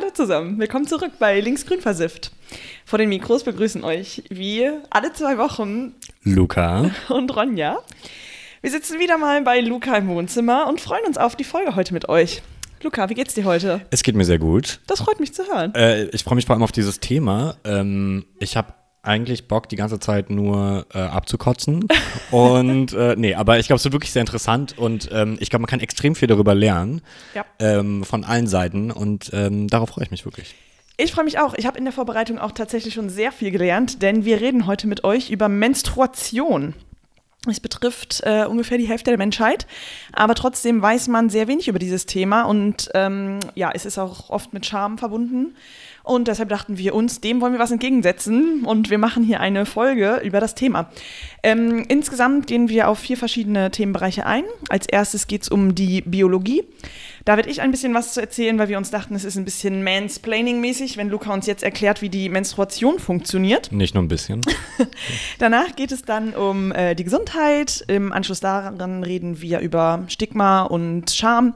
Hallo zusammen, willkommen zurück bei Linksgrün versifft. Vor den Mikros begrüßen euch wie alle zwei Wochen Luca und Ronja. Wir sitzen wieder mal bei Luca im Wohnzimmer und freuen uns auf die Folge heute mit euch. Luca, wie geht's dir heute? Es geht mir sehr gut. Das freut mich zu hören. Äh, ich freue mich vor allem auf dieses Thema. Ähm, ich habe eigentlich Bock, die ganze Zeit nur äh, abzukotzen. und äh, nee, aber ich glaube, es wird wirklich sehr interessant und ähm, ich glaube, man kann extrem viel darüber lernen. Ja. Ähm, von allen Seiten und ähm, darauf freue ich mich wirklich. Ich freue mich auch. Ich habe in der Vorbereitung auch tatsächlich schon sehr viel gelernt, denn wir reden heute mit euch über Menstruation. Es betrifft äh, ungefähr die Hälfte der Menschheit, aber trotzdem weiß man sehr wenig über dieses Thema und ähm, ja, es ist auch oft mit Scham verbunden. Und deshalb dachten wir uns, dem wollen wir was entgegensetzen und wir machen hier eine Folge über das Thema. Ähm, insgesamt gehen wir auf vier verschiedene Themenbereiche ein. Als erstes geht es um die Biologie. Da werde ich ein bisschen was zu erzählen, weil wir uns dachten, es ist ein bisschen Mansplaining-mäßig, wenn Luca uns jetzt erklärt, wie die Menstruation funktioniert. Nicht nur ein bisschen. Danach geht es dann um äh, die Gesundheit. Im Anschluss daran reden wir über Stigma und Scham,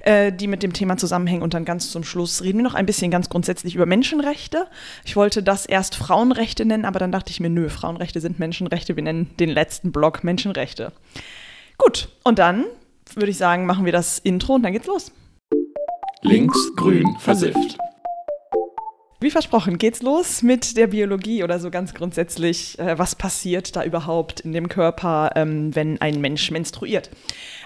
äh, die mit dem Thema zusammenhängen. Und dann ganz zum Schluss reden wir noch ein bisschen ganz grundsätzlich über Menschenrechte. Ich wollte das erst Frauenrechte nennen, aber dann dachte ich mir, nö, Frauenrechte sind Menschenrechte. Wir nennen den letzten Block Menschenrechte. Gut, und dann würde ich sagen, machen wir das Intro und dann geht's los. Links, grün, versifft. Wie versprochen, geht's los mit der Biologie oder so ganz grundsätzlich, äh, was passiert da überhaupt in dem Körper, ähm, wenn ein Mensch menstruiert.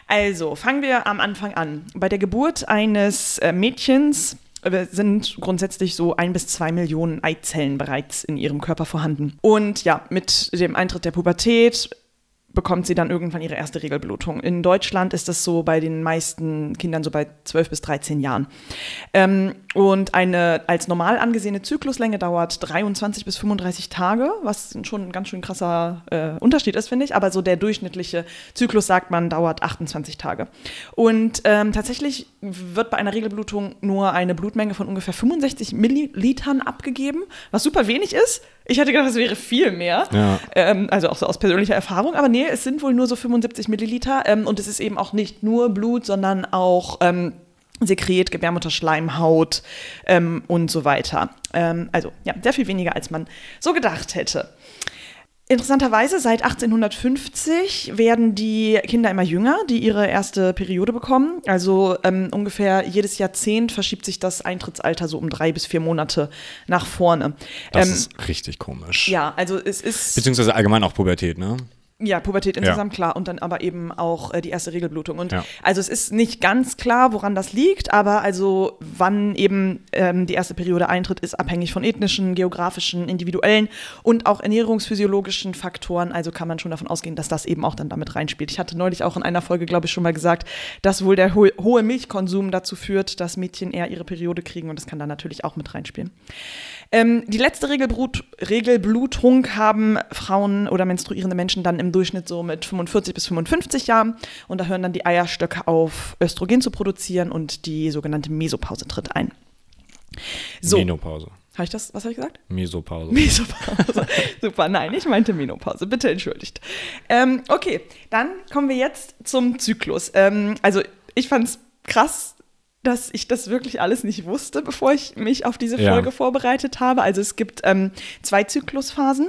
Also, fangen wir am Anfang an. Bei der Geburt eines äh, Mädchens äh, sind grundsätzlich so ein bis zwei Millionen Eizellen bereits in ihrem Körper vorhanden. Und ja, mit dem Eintritt der Pubertät bekommt sie dann irgendwann ihre erste Regelblutung. In Deutschland ist das so bei den meisten Kindern so bei 12 bis 13 Jahren. Ähm, und eine als normal angesehene Zykluslänge dauert 23 bis 35 Tage, was schon ein ganz schön krasser äh, Unterschied ist, finde ich. Aber so der durchschnittliche Zyklus, sagt man, dauert 28 Tage. Und ähm, tatsächlich wird bei einer Regelblutung nur eine Blutmenge von ungefähr 65 Millilitern abgegeben, was super wenig ist. Ich hätte gedacht, es wäre viel mehr. Ja. Ähm, also auch so aus persönlicher Erfahrung. Aber nee, es sind wohl nur so 75 Milliliter. Ähm, und es ist eben auch nicht nur Blut, sondern auch ähm, Sekret, Gebärmutterschleimhaut ähm, und so weiter. Ähm, also ja, sehr viel weniger, als man so gedacht hätte. Interessanterweise, seit 1850 werden die Kinder immer jünger, die ihre erste Periode bekommen. Also ähm, ungefähr jedes Jahrzehnt verschiebt sich das Eintrittsalter so um drei bis vier Monate nach vorne. Das Ähm, ist richtig komisch. ja, also es ist. Beziehungsweise allgemein auch Pubertät, ne? Ja, Pubertät insgesamt klar und dann aber eben auch äh, die erste Regelblutung. Und Ja. also es ist nicht ganz klar, woran das liegt, aber also wann eben ähm, die erste Periode eintritt, ist abhängig von ethnischen, geografischen, individuellen und auch ernährungsphysiologischen Faktoren. Also kann man schon davon ausgehen, dass das eben auch dann damit reinspielt. Ich hatte neulich auch in einer Folge, glaube ich, schon mal gesagt, dass wohl der ho hohe Milchkonsum dazu führt, dass Mädchen eher ihre Periode kriegen und das kann dann natürlich auch mit reinspielen. Ähm, die letzte Regelbrut Regelblutung haben Frauen oder menstruierende Menschen dann im Durchschnitt so mit 45 bis 55 Jahren. Und da hören dann die Eierstöcke auf, Östrogen zu produzieren und die sogenannte Mesopause tritt ein. So, habe Menopause. ich das, was habe ich gesagt? Mesopause. Mesopause. Super, nein, ich meinte Menopause. Bitte entschuldigt. Ähm, okay, dann kommen wir jetzt zum Zyklus. Ähm, also ich fand es krass, dass ich das wirklich alles nicht wusste, bevor ich mich auf diese Ja. Folge vorbereitet habe. Also es gibt ähm, zwei Zyklusphasen.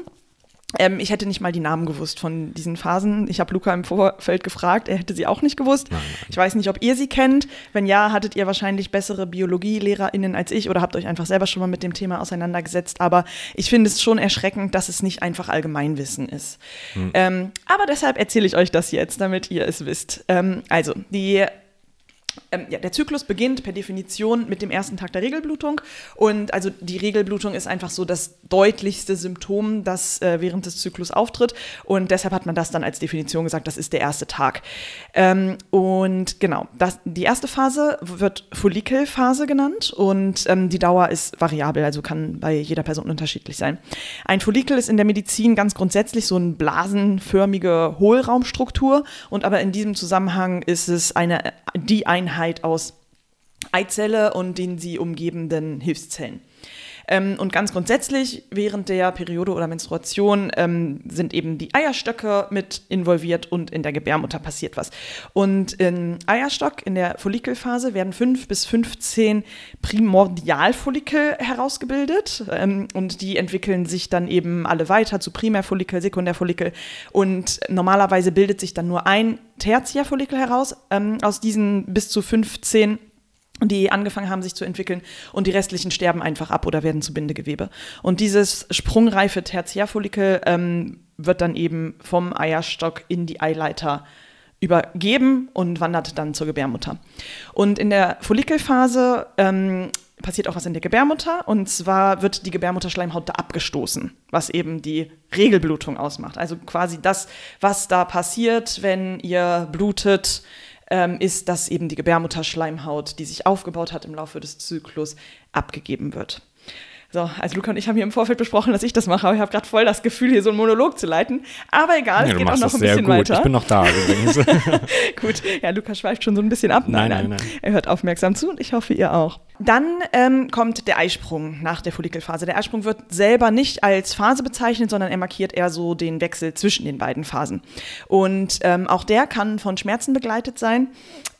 Ähm, ich hätte nicht mal die Namen gewusst von diesen Phasen. Ich habe Luca im Vorfeld gefragt, er hätte sie auch nicht gewusst. Nein, Ich weiß nicht, ob ihr sie kennt. Wenn ja, hattet ihr wahrscheinlich bessere BiologielehrerInnen als ich oder habt euch einfach selber schon mal mit dem Thema auseinandergesetzt. Aber ich finde es schon erschreckend, dass es nicht einfach Allgemeinwissen ist. Ähm, aber deshalb erzähle ich euch das jetzt, damit ihr es wisst. Ähm, also, die ähm, ja, der Zyklus beginnt per Definition mit dem ersten Tag der Regelblutung. Und also die Regelblutung ist einfach so das deutlichste Symptom, das äh, während des Zyklus auftritt. Und deshalb hat man das dann als Definition gesagt, das ist der erste Tag. Ähm, und genau, das, die erste Phase wird Follikelphase genannt und ähm, die Dauer ist variabel, also kann bei jeder Person unterschiedlich sein. Ein Follikel ist in der Medizin ganz grundsätzlich so eine blasenförmige Hohlraumstruktur und aber in diesem Zusammenhang ist es eine, die Einheit aus Eizelle und den sie umgebenden Hilfszellen. Ähm, und ganz grundsätzlich während der Periode oder Menstruation ähm, sind eben die Eierstöcke mit involviert und in der Gebärmutter passiert was. Und im Eierstock, in der Follikelphase, werden fünf bis 15 Primordialfollikel herausgebildet ähm, und die entwickeln sich dann eben alle weiter zu Primärfollikel, Sekundärfollikel und normalerweise bildet sich dann nur ein Tertiärfollikel heraus ähm, aus diesen bis zu 15 die angefangen haben, sich zu entwickeln und die restlichen sterben einfach ab oder werden zu Bindegewebe. Und dieses sprungreife Tertiärfollikel ähm, wird dann eben vom Eierstock in die Eileiter übergeben und wandert dann zur Gebärmutter. Und in der Follikelphase ähm, passiert auch was in der Gebärmutter und zwar wird die Gebärmutterschleimhaut da abgestoßen, was eben die Regelblutung ausmacht. Also quasi das, was da passiert, wenn ihr blutet, ähm, ist, dass eben die Gebärmutterschleimhaut, die sich aufgebaut hat im Laufe des Zyklus, abgegeben wird. So, also Luca und ich haben hier im Vorfeld besprochen, dass ich das mache, aber ich habe gerade voll das Gefühl, hier so einen Monolog zu leiten. Aber egal, Ja, es geht auch noch ein sehr bisschen gut. weiter. Ich bin noch da übrigens. Gut, ja, Lukas schweift schon so ein bisschen ab. Nein, nein, nein. Er hört aufmerksam zu und ich hoffe, ihr auch. Dann ähm, kommt der Eisprung nach der Follikelphase. Der Eisprung wird selber nicht als Phase bezeichnet, sondern er markiert eher so den Wechsel zwischen den beiden Phasen. Und ähm, auch der kann von Schmerzen begleitet sein.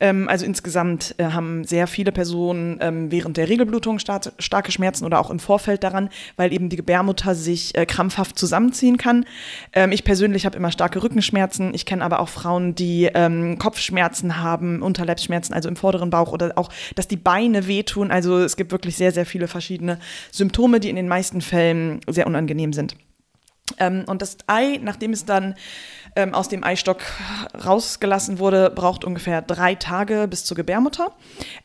Ähm, also insgesamt äh, haben sehr viele Personen ähm, während der Regelblutung star starke Schmerzen oder auch im Vorfeld daran, weil eben die Gebärmutter sich äh, krampfhaft zusammenziehen kann. Ähm, ich persönlich habe immer starke Rückenschmerzen. Ich kenne aber auch Frauen, die ähm, Kopfschmerzen haben, Unterleibsschmerzen, also im vorderen Bauch oder auch, dass die Beine wehtun. Also es gibt wirklich sehr, sehr viele verschiedene Symptome, die in den meisten Fällen sehr unangenehm sind. Ähm, und das Ei, nachdem es dann ähm, aus dem Eistock rausgelassen wurde, braucht ungefähr drei Tage bis zur Gebärmutter.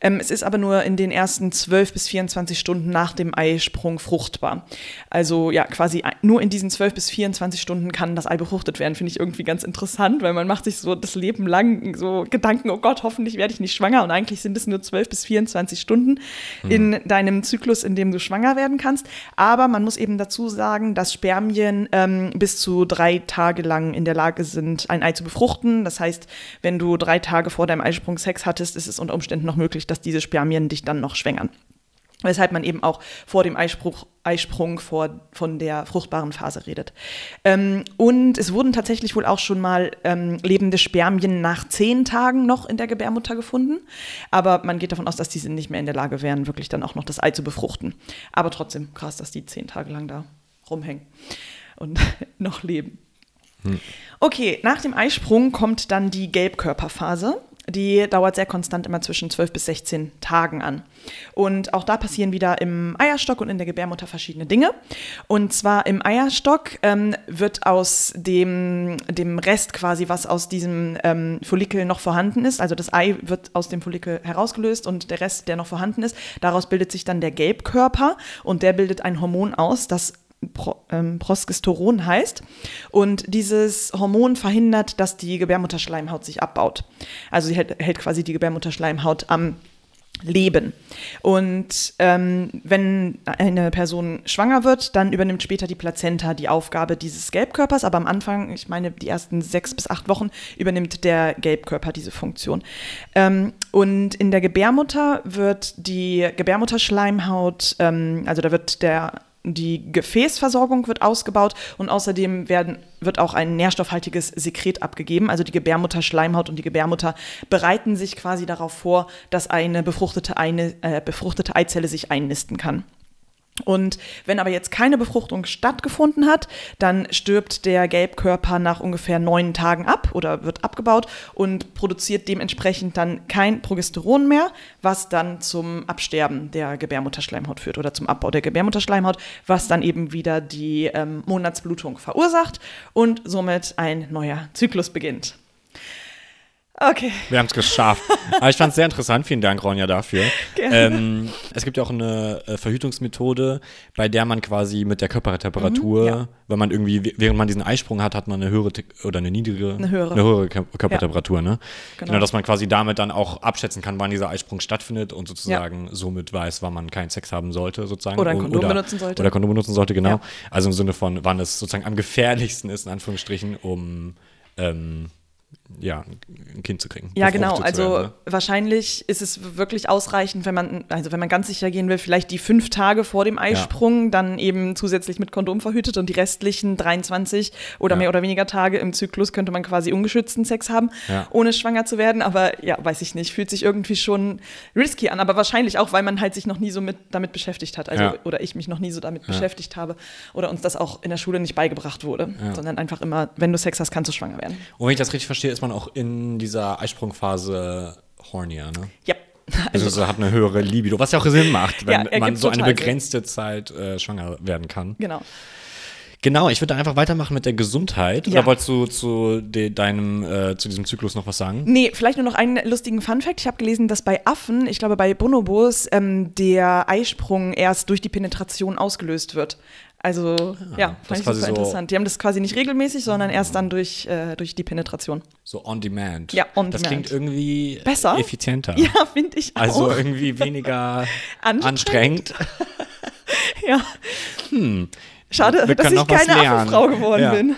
Ähm, es ist aber nur in den ersten 12 bis 24 Stunden nach dem Eisprung fruchtbar. Also ja, quasi nur in diesen 12 bis 24 Stunden kann das Ei befruchtet werden. Finde ich irgendwie ganz interessant, weil man macht sich so das Leben lang so Gedanken, oh Gott, hoffentlich werde ich nicht schwanger. Und eigentlich sind es nur 12 bis 24 Stunden in deinem Zyklus, in dem du schwanger werden kannst. Aber man muss eben dazu sagen, dass Spermien ähm, bis zu drei Tage lang in der Lage sind, ein Ei zu befruchten. Das heißt, wenn du drei Tage vor deinem Eisprung Sex hattest, ist es unter Umständen noch möglich, dass diese Spermien dich dann noch schwängern. Weshalb man eben auch vor dem Eispruch, Eisprung vor, von der fruchtbaren Phase redet. Ähm, und es wurden tatsächlich wohl auch schon mal ähm, lebende Spermien nach zehn Tagen noch in der Gebärmutter gefunden. Aber man geht davon aus, dass diese nicht mehr in der Lage wären, wirklich dann auch noch das Ei zu befruchten. Aber trotzdem krass, dass die zehn Tage lang da rumhängen und noch leben. Okay, nach dem Eisprung kommt dann die Gelbkörperphase. Die dauert sehr konstant immer zwischen 12 bis 16 Tagen an. Und auch da passieren wieder im Eierstock und in der Gebärmutter verschiedene Dinge. Und zwar im Eierstock ähm, wird aus dem, dem Rest quasi, was aus diesem ähm, Follikel noch vorhanden ist, also das Ei wird aus dem Follikel herausgelöst und der Rest, der noch vorhanden ist, daraus bildet sich dann der Gelbkörper und der bildet ein Hormon aus, das Pro, ähm, Progesteron heißt. Und dieses Hormon verhindert, dass die Gebärmutterschleimhaut sich abbaut. Also sie hält, hält quasi die Gebärmutterschleimhaut am Leben. Und ähm, wenn eine Person schwanger wird, dann übernimmt später die Plazenta die Aufgabe dieses Gelbkörpers. Aber am Anfang, ich meine, die ersten sechs bis acht Wochen übernimmt der Gelbkörper diese Funktion. Ähm, und in der Gebärmutter wird die Gebärmutterschleimhaut, ähm, also da wird der die Gefäßversorgung wird ausgebaut und außerdem werden, wird auch ein nährstoffhaltiges Sekret abgegeben. Also die Gebärmutterschleimhaut und die Gebärmutter bereiten sich quasi darauf vor, dass eine befruchtete, eine, äh, befruchtete Eizelle sich einnisten kann. Und wenn aber jetzt keine Befruchtung stattgefunden hat, dann stirbt der Gelbkörper nach ungefähr neun Tagen ab oder wird abgebaut und produziert dementsprechend dann kein Progesteron mehr, was dann zum Absterben der Gebärmutterschleimhaut führt oder zum Abbau der Gebärmutterschleimhaut, was dann eben wieder die ähm, Monatsblutung verursacht und somit ein neuer Zyklus beginnt. Okay. Wir haben es geschafft. Aber ich fand es sehr interessant. Vielen Dank, Ronja, dafür. Gerne. Ähm, es gibt ja auch eine äh, Verhütungsmethode, bei der man quasi mit der Körpertemperatur, Mhm, ja. wenn man irgendwie, während man diesen Eisprung hat, hat man eine höhere oder eine niedrige, Eine höhere. Kör- Körpertemperatur, ne? Genau. Genau. dass man quasi damit dann auch abschätzen kann, wann dieser Eisprung stattfindet und sozusagen somit weiß, wann man keinen Sex haben sollte, sozusagen. Oder ein Kondom benutzen sollte. Oder Kondom benutzen sollte, genau. Ja. Also im Sinne von, wann es sozusagen am gefährlichsten ist, in Anführungsstrichen, um ähm, ja, ein Kind zu kriegen. Ja, genau. Also werden, ne? wahrscheinlich ist es wirklich ausreichend, wenn man, also wenn man ganz sicher gehen will, vielleicht die fünf Tage vor dem Eisprung dann eben zusätzlich mit Kondom verhütet und die restlichen 23 oder Ja. mehr oder weniger Tage im Zyklus könnte man quasi ungeschützten Sex haben, Ja. ohne schwanger zu werden. Aber ja, weiß ich nicht, fühlt sich irgendwie schon risky an, aber wahrscheinlich auch, weil man halt sich noch nie so mit, damit beschäftigt hat. Also, Ja. oder ich mich noch nie so damit beschäftigt habe oder uns das auch in der Schule nicht beigebracht wurde, sondern einfach immer, wenn du Sex hast, kannst du schwanger werden. Und wenn ich das richtig verstehe, ist man auch in dieser Eisprungphase hornier, ne? Ja. Also, also hat eine höhere Libido, was ja auch Sinn macht, wenn Ja, man so eine total Sinn. begrenzte Zeit äh, schwanger werden kann. Genau. Genau, ich würde dann einfach weitermachen mit der Gesundheit. Ja. Oder wolltest du zu de, deinem, äh, zu diesem Zyklus noch was sagen? Nee, vielleicht nur noch einen lustigen Funfact. Ich habe gelesen, dass bei Affen, ich glaube bei Bonobos, ähm, der Eisprung erst durch die Penetration ausgelöst wird. Also, ja, Ah, das fand ich super so- interessant. Die haben das quasi nicht regelmäßig, sondern erst dann durch, äh, durch die Penetration. So on demand. Ja, on das demand. klingt irgendwie Besser? effizienter. Ja, finde ich auch. Also irgendwie weniger Anstrengend. anstrengend. ja. Schade, Hm. Wir dass ich keine. Affenfrau geworden Ja. bin.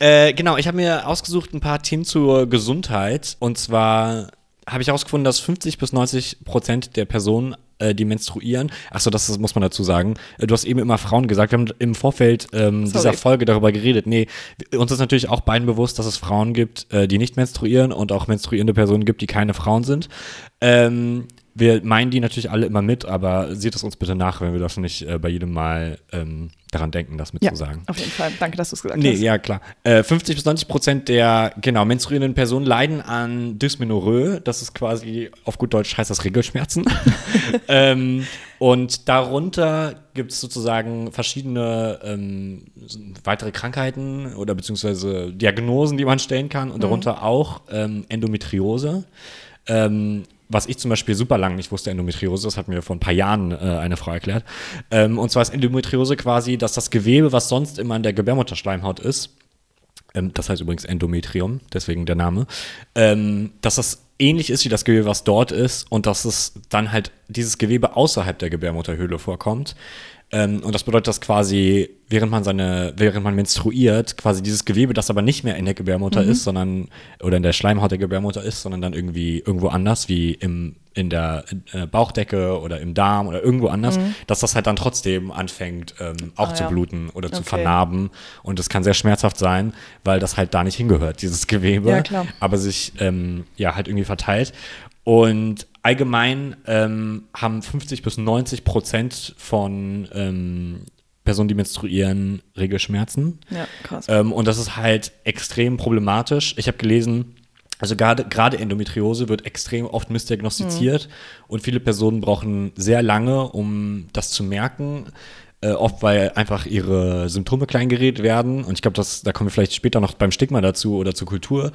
Äh, genau, ich habe mir ausgesucht ein paar Themen zur Gesundheit. Und zwar habe ich herausgefunden, dass 50 bis 90 Prozent der Personen, äh, die menstruieren, achso, das ist, muss man dazu sagen, äh, du hast eben immer Frauen gesagt, wir haben im Vorfeld ähm, dieser Folge darüber geredet. Nee, uns ist natürlich auch beiden bewusst, dass es Frauen gibt, äh, die nicht menstruieren und auch menstruierende Personen gibt, die keine Frauen sind. Ähm, wir meinen die natürlich alle immer mit, aber seht es uns bitte nach, wenn wir das nicht äh, bei jedem Mal ähm, daran denken, das Ja, mitzusagen. auf jeden Fall. Danke, dass du es gesagt Nee, hast. ja, klar. Äh, 50 bis 90 Prozent der, genau, menstruierenden Personen leiden an Dysmenorrhoe. Das ist quasi, auf gut Deutsch heißt das Regelschmerzen. ähm, und darunter gibt es sozusagen verschiedene ähm, weitere Krankheiten oder beziehungsweise Diagnosen, die man stellen kann. Und darunter auch ähm, Endometriose. Ähm, was ich zum Beispiel super lang nicht wusste, Endometriose, das hat mir vor ein paar Jahren äh, eine Frau erklärt. Ähm, und zwar ist Endometriose quasi, dass das Gewebe, was sonst immer in der Gebärmutterschleimhaut ist, ähm, das heißt übrigens Endometrium, deswegen der Name, ähm, dass das ähnlich ist wie das Gewebe, was dort ist und dass es dann halt dieses Gewebe außerhalb der Gebärmutterhöhle vorkommt. Ähm, und das bedeutet, dass quasi, während man seine, während man menstruiert, quasi dieses Gewebe, das aber nicht mehr in der Gebärmutter ist, sondern, oder in der Schleimhaut der Gebärmutter ist, sondern dann irgendwie irgendwo anders, wie im, in der äh, Bauchdecke oder im Darm oder irgendwo anders, dass das halt dann trotzdem anfängt, ähm, auch Ah, zu ja. bluten oder zu Okay. vernarben. Und das kann sehr schmerzhaft sein, weil das halt da nicht hingehört, dieses Gewebe. Ja, klar. Aber sich ähm, ja halt irgendwie verteilt. Und allgemein ähm, haben 50 bis 90 Prozent von ähm, Personen, die menstruieren, Regelschmerzen. Ja, krass. Ähm, und das ist halt extrem problematisch. Ich habe gelesen, also gerade Endometriose wird extrem oft missdiagnostiziert und viele Personen brauchen sehr lange, um das zu merken. Äh, oft weil einfach ihre Symptome kleingeredet werden. Und ich glaube, da kommen wir vielleicht später noch beim Stigma dazu oder zur Kultur.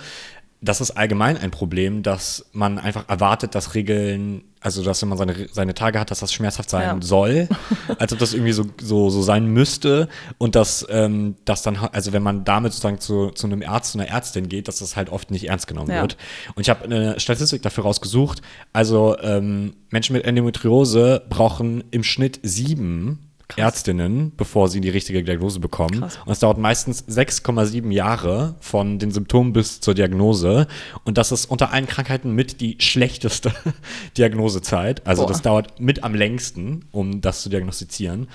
Das ist allgemein ein Problem, dass man einfach erwartet, dass Regeln, also dass wenn man seine, seine Tage hat, dass das schmerzhaft sein Ja. soll, als ob das irgendwie so, so, so sein müsste und dass ähm, das dann, also wenn man damit sozusagen zu, zu einem Arzt, zu einer Ärztin geht, dass das halt oft nicht ernst genommen Ja. wird. Und ich habe eine Statistik dafür rausgesucht, also ähm, Menschen mit Endometriose brauchen im Schnitt sieben Ärztinnen, bevor sie die richtige Diagnose bekommen. Krass. Und es dauert meistens 6,7 Jahre von den Symptomen bis zur Diagnose. Und das ist unter allen Krankheiten mit die schlechteste Diagnosezeit. Also Boah. das dauert mit am längsten, um das zu diagnostizieren.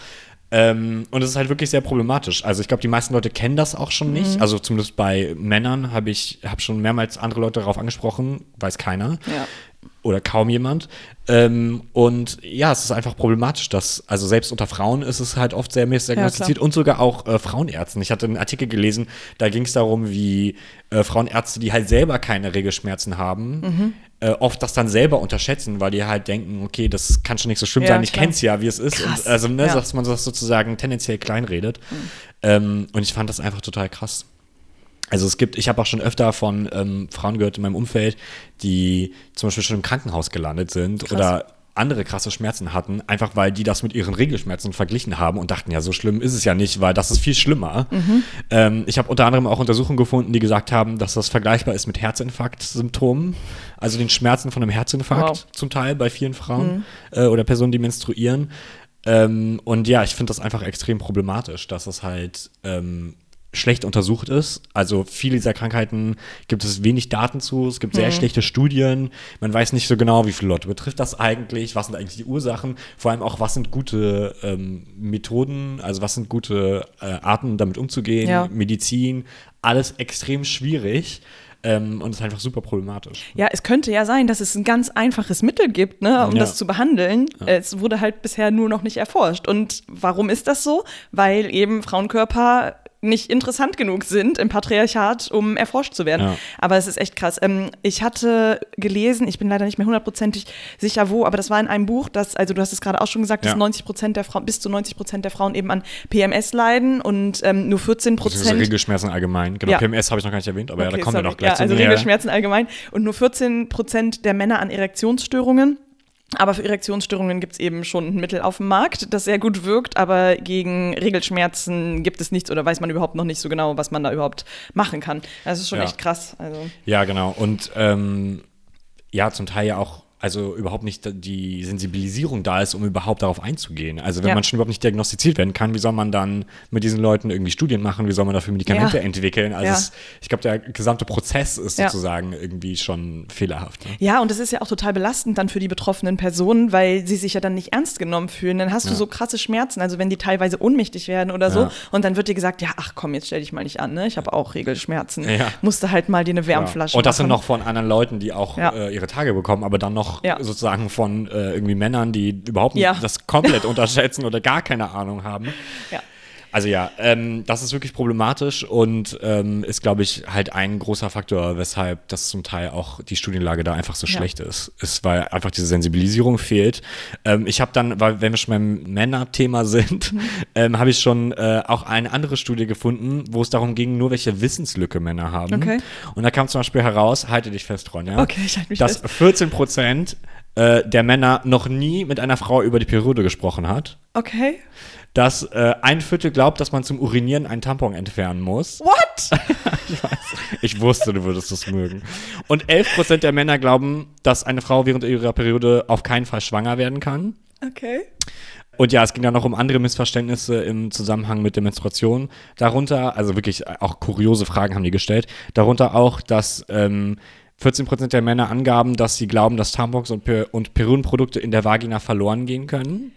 Ähm, und es ist halt wirklich sehr problematisch. Also ich glaube, die meisten Leute kennen das auch schon Mhm. nicht. Also zumindest bei Männern habe ich hab schon mehrmals andere Leute darauf angesprochen, weiß keiner Ja. Oder kaum jemand. Ähm, und ja, es ist einfach problematisch, dass, also selbst unter Frauen ist es halt oft sehr missdiagnostiziert klar. und sogar auch äh, Frauenärzten. Ich hatte einen Artikel gelesen, da ging es darum, wie äh, Frauenärzte, die halt selber keine Regelschmerzen haben, Mhm. äh, oft das dann selber unterschätzen, weil die halt denken, okay, das kann schon nicht so schlimm Ja, sein, ich klar. kenn's ja, wie es ist. Krass, Und also, ne, ja. dass man das sozusagen tendenziell kleinredet. Mhm. Ähm, und ich fand das einfach total krass. Also es gibt, ich habe auch schon öfter von ähm, Frauen gehört in meinem Umfeld, die zum Beispiel schon im Krankenhaus gelandet sind Krass. oder andere krasse Schmerzen hatten, einfach weil die das mit ihren Regelschmerzen verglichen haben und dachten, ja, so schlimm ist es ja nicht, weil das ist viel schlimmer. Mhm. Ähm, ich habe unter anderem auch Untersuchungen gefunden, die gesagt haben, dass das vergleichbar ist mit Herzinfarkt-Symptomen, also den Schmerzen von einem Herzinfarkt Wow. zum Teil bei vielen Frauen äh, oder Personen, die menstruieren. Ähm, und ja, ich finde das einfach extrem problematisch, dass es halt ähm, schlecht untersucht ist. Also viele dieser Krankheiten gibt es wenig Daten zu, es gibt sehr schlechte Studien, man weiß nicht so genau, wie viele Leute betrifft das eigentlich, was sind eigentlich die Ursachen, vor allem auch, was sind gute ähm, Methoden, also was sind gute äh, Arten, damit umzugehen, Ja. Medizin, alles extrem schwierig ähm, und ist einfach super problematisch. Ja, es könnte ja sein, dass es ein ganz einfaches Mittel gibt, ne, um Ja. das zu behandeln. Es wurde halt bisher nur noch nicht erforscht. Und warum ist das so? Weil eben Frauenkörper nicht interessant genug sind im Patriarchat, um erforscht zu werden. Ja. Aber es ist echt krass. Ähm, ich hatte gelesen, ich bin leider nicht mehr hundertprozentig sicher wo, aber das war in einem Buch, dass, also du hast es gerade auch schon gesagt, dass Ja. 90 Prozent der Frauen, bis zu 90 Prozent der Frauen eben an PMS leiden und ähm, nur 14 Beziehungsweise Prozent Regelschmerzen allgemein. Genau, Ja. PMS habe ich noch gar nicht erwähnt, aber ja, da Okay, kommen wir sorry. noch gleich ja, zu. Also. Regelschmerzen allgemein und nur 14 Prozent der Männer an Erektionsstörungen. Aber für Erektionsstörungen gibt es eben schon ein Mittel auf dem Markt, das sehr gut wirkt, aber gegen Regelschmerzen gibt es nichts oder weiß man überhaupt noch nicht so genau, was man da überhaupt machen kann. Das ist schon Ja. echt krass. Also, Ja, genau. Und ähm, ja, zum Teil ja auch, also überhaupt nicht die Sensibilisierung da ist, um überhaupt darauf einzugehen. Also wenn Ja. man schon überhaupt nicht diagnostiziert werden kann, wie soll man dann mit diesen Leuten irgendwie Studien machen? Wie soll man dafür Medikamente Ja. entwickeln? Also Ja. es, ich glaube, der gesamte Prozess ist sozusagen irgendwie schon fehlerhaft. Ne? Ja, und das ist ja auch total belastend dann für die betroffenen Personen, weil sie sich ja dann nicht ernst genommen fühlen. Dann hast du so krasse Schmerzen, also wenn die teilweise ohnmächtig werden oder so. Und dann wird dir gesagt, ja, ach komm, jetzt stell dich mal nicht an, ne? Ich habe auch Regelschmerzen. Ja. Musste halt mal dir eine Wärmflasche. Und das sind machen. noch von anderen Leuten, die auch äh, ihre Tage bekommen, aber dann noch Ja. sozusagen von äh, irgendwie Männern, die überhaupt nicht Ja. das komplett unterschätzen oder gar keine Ahnung haben. Ja. Also ja, ähm, das ist wirklich problematisch und ähm, ist, glaube ich, halt ein großer Faktor, weshalb das zum Teil auch die Studienlage da einfach so Ja. schlecht ist. Ist, weil einfach diese Sensibilisierung fehlt. Ähm, ich habe dann, weil wenn wir schon beim Männerthema sind, Mhm. ähm, habe ich schon äh, auch eine andere Studie gefunden, wo es darum ging, nur welche Wissenslücke Männer haben. Okay. Und da kam zum Beispiel heraus, halte dich fest, Ronja, Okay, ich halte mich dass fest. 14 Prozent äh, der Männer noch nie mit einer Frau über die Periode gesprochen hat Okay. Dass äh, ein Viertel glaubt, dass man zum Urinieren einen Tampon entfernen muss. What? Ich wusste, du würdest das mögen. Und 11% der Männer glauben, dass eine Frau während ihrer Periode auf keinen Fall schwanger werden kann. Okay. Und ja, es ging dann noch um andere Missverständnisse im Zusammenhang mit der Menstruation. Darunter, also wirklich auch kuriose Fragen haben die gestellt. Darunter auch, dass ähm, 14% der Männer angaben, dass sie glauben, dass Tampons und, per und Periodenprodukte in der Vagina verloren gehen können.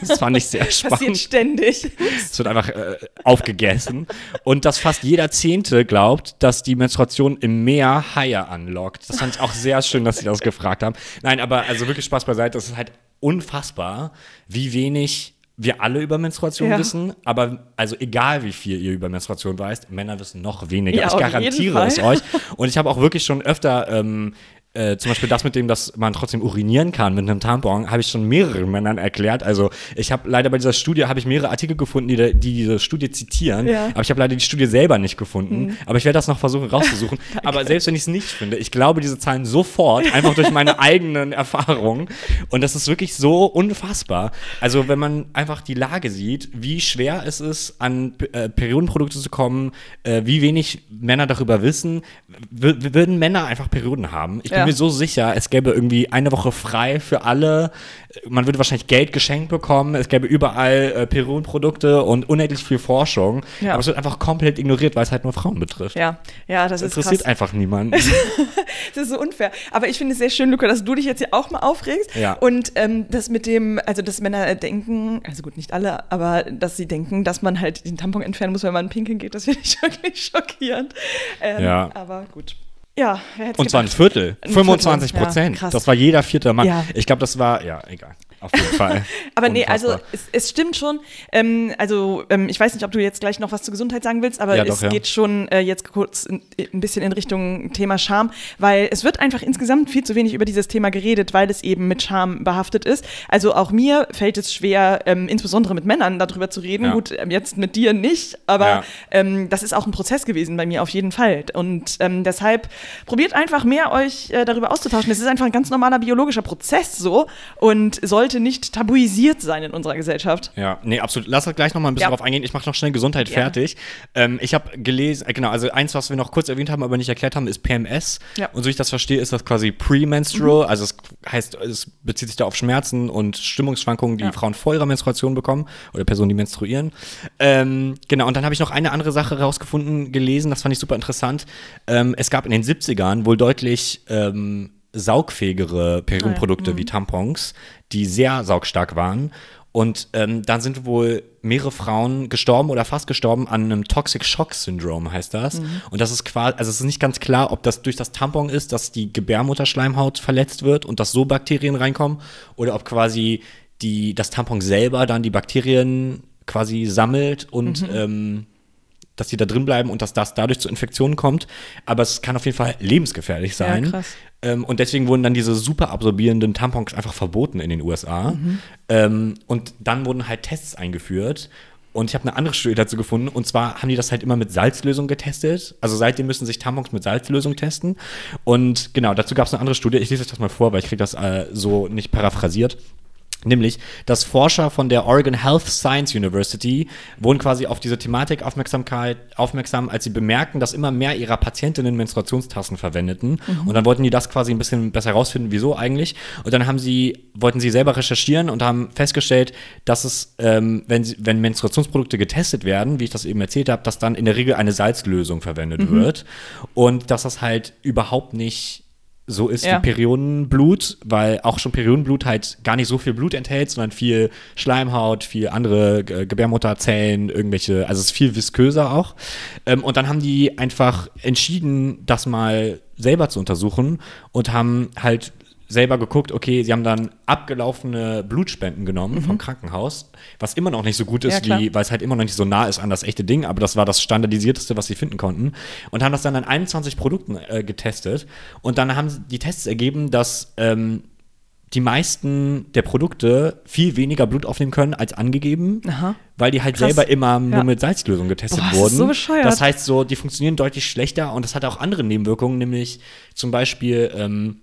Das fand ich sehr Passiert spannend. ständig. Es wird einfach äh, aufgegessen. Und dass fast jeder Zehnte glaubt, dass die Menstruation im Meer Haie anlockt. Das fand ich auch sehr schön, dass sie das gefragt haben. Nein, aber also wirklich Spaß beiseite. Es ist halt unfassbar, wie wenig wir alle über Menstruation Ja. wissen. Aber also egal, wie viel ihr über Menstruation weißt, Männer wissen noch weniger. Ja, ich garantiere es euch. Und ich habe auch wirklich schon öfter ähm, äh, zum Beispiel das mit dem, dass man trotzdem urinieren kann mit einem Tampon, habe ich schon mehreren Männern erklärt. Also ich habe leider bei dieser Studie, habe ich mehrere Artikel gefunden, die, die diese Studie zitieren, Ja. Mhm. aber ich habe leider die Studie selber nicht gefunden. Aber ich werde das noch versuchen rauszusuchen. aber selbst wenn ich es nicht finde, ich glaube diese Zahlen sofort, einfach durch meine eigenen Erfahrungen. Und das ist wirklich so unfassbar. Also wenn man einfach die Lage sieht, wie schwer es ist, an äh, Periodenprodukte zu kommen, äh, wie wenig Männer darüber wissen, würden Männer einfach Perioden haben. Ich bin Ja. Mir so sicher, es gäbe irgendwie eine Woche frei für alle. Man würde wahrscheinlich Geld geschenkt bekommen. Es gäbe überall äh, Periodenprodukte und unendlich viel Forschung. Ja. Aber es wird einfach komplett ignoriert, weil es halt nur Frauen betrifft. Ja, ja, das Das interessiert krass. einfach niemanden. Das ist so unfair. Aber ich finde es sehr schön, Luca, dass du dich jetzt hier auch mal aufregst. Ja. Und ähm, das mit dem, also dass Männer denken, also gut, nicht alle, aber dass sie denken, dass man halt den Tampon entfernen muss, wenn man pinkeln geht, das finde ich wirklich schockierend. Ähm, Ja. Aber gut. Ja, wer hätte Und zwar ein? Viertel. Ein 25 Viertel, ja, Prozent. krass. das war jeder vierte Mann. Ja. Ich glaube, das war, ja, egal. Auf jeden Fall. Aber nee, also es, es stimmt schon. Ähm, also ähm, ich weiß nicht, ob du jetzt gleich noch was zur Gesundheit sagen willst, aber Ja, es doch, ja. geht schon äh, jetzt kurz in, ein bisschen in Richtung Thema Scham, weil es wird einfach insgesamt viel zu wenig über dieses Thema geredet, weil es eben mit Scham behaftet ist. Also auch mir fällt es schwer, ähm, insbesondere mit Männern darüber zu reden. Ja. Gut, ähm, jetzt mit dir nicht, aber ähm, das ist auch ein Prozess gewesen bei mir auf jeden Fall. Und ähm, deshalb probiert einfach mehr euch äh, darüber auszutauschen. Es ist einfach ein ganz normaler biologischer Prozess so und sollte sollte nicht tabuisiert sein in unserer Gesellschaft. Ja, nee, absolut. Lass uns gleich noch mal ein bisschen Ja. drauf eingehen. Ich mache noch schnell Gesundheit Ja. fertig. Ähm, ich habe gelesen, äh, genau, also eins, was wir noch kurz erwähnt haben, aber nicht erklärt haben, ist PMS. Ja. Und so ich das verstehe, ist das quasi premenstrual. Also es heißt, es bezieht sich da auf Schmerzen und Stimmungsschwankungen, die. Frauen vor ihrer Menstruation bekommen oder Personen, die menstruieren. Ähm, genau, und dann habe ich noch eine andere Sache rausgefunden, gelesen, das fand ich super interessant. Ähm, es gab in den 70ern wohl deutlich ähm, saugfähigere Periodenprodukte wie Tampons, die sehr saugstark waren. Und ähm, dann sind wohl mehrere Frauen gestorben oder fast gestorben an einem Toxic Shock Syndrome, heißt das. Und das ist quasi, also es ist nicht ganz klar, ob das durch das Tampon ist, dass die Gebärmutterschleimhaut verletzt wird und dass so Bakterien reinkommen, oder ob quasi die, das Tampon selber dann die Bakterien quasi sammelt und ähm, dass die da drin bleiben und dass das dadurch zu Infektionen kommt. Aber es kann auf jeden Fall lebensgefährlich sein. krass. Ähm, und deswegen wurden dann diese super absorbierenden Tampons einfach verboten in den USA. Ähm, und dann wurden halt Tests eingeführt. Und ich habe eine andere Studie dazu gefunden. Und zwar haben die das halt immer mit Salzlösung getestet. Also seitdem müssen sich Tampons mit Salzlösung testen. Und genau, dazu gab es eine andere Studie. Ich lese euch das mal vor, weil ich kriege das äh, so nicht paraphrasiert. Nämlich, dass Forscher von der Oregon Health Science University wurden quasi auf diese Thematik Aufmerksamkeit aufmerksam, als sie bemerkten, dass immer mehr ihrer Patientinnen Menstruationstassen verwendeten. Und dann wollten die das quasi ein bisschen besser herausfinden, wieso eigentlich. Und dann haben sie, wollten sie selber recherchieren und haben festgestellt, dass es, ähm, wenn, sie, wenn Menstruationsprodukte getestet werden, wie ich das eben erzählt habe, dass dann in der Regel eine Salzlösung verwendet wird. Und dass das halt überhaupt nicht so ist Ja. wie Periodenblut, weil auch schon Periodenblut halt gar nicht so viel Blut enthält, sondern viel Schleimhaut, viel andere äh, Gebärmutterzellen, irgendwelche, also es ist viel visköser auch. Ähm, und dann haben die einfach entschieden, das mal selber zu untersuchen und haben halt selber geguckt, okay, sie haben dann abgelaufene Blutspenden genommen vom Krankenhaus, was immer noch nicht so gut Mhm. Ja, ist, klar. wie, weil es halt immer noch nicht so nah ist an das echte Ding, aber das war das standardisierteste, was sie finden konnten. Und haben das dann an 21 Produkten äh, getestet. Und dann haben die Tests ergeben, dass ähm, die meisten der Produkte viel weniger Blut aufnehmen können als angegeben, Aha. weil die halt Krass. selber immer nur Ja. mit Salzlösung getestet Boah, das wurden. so bescheuert. Das heißt so, die funktionieren deutlich schlechter und das hat auch andere Nebenwirkungen, nämlich zum Beispiel ähm,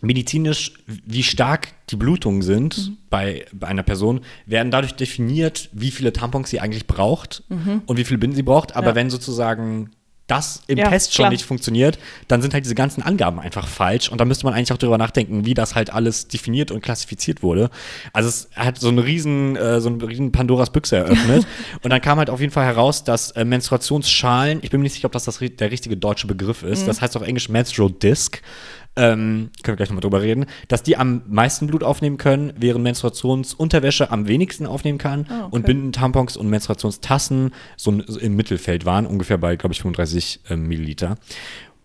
medizinisch, wie stark die Blutungen sind Mhm. bei, bei einer Person, werden dadurch definiert, wie viele Tampons sie eigentlich braucht und wie viele Binden sie braucht. Aber Mhm. Ja. wenn sozusagen das im Ja, Test schon klar. nicht funktioniert, dann sind halt diese ganzen Angaben einfach falsch und da müsste man eigentlich auch drüber nachdenken, wie das halt alles definiert und klassifiziert wurde. Also es hat so eine riesen, äh, so eine riesen Pandoras Büchse eröffnet und dann kam halt auf jeden Fall heraus, dass äh, Menstruationsschalen, ich bin mir nicht sicher, ob das, das der richtige deutsche Begriff ist, Mhm. das heißt auf Englisch Menstrual Disc, ähm, können wir gleich nochmal drüber reden, dass die am meisten Blut aufnehmen können, während Menstruationsunterwäsche am wenigsten aufnehmen kann Ah, okay. und Bindentampons und Menstruationstassen so, im Mittelfeld waren, ungefähr bei, glaube ich, 35 ähm, Milliliter.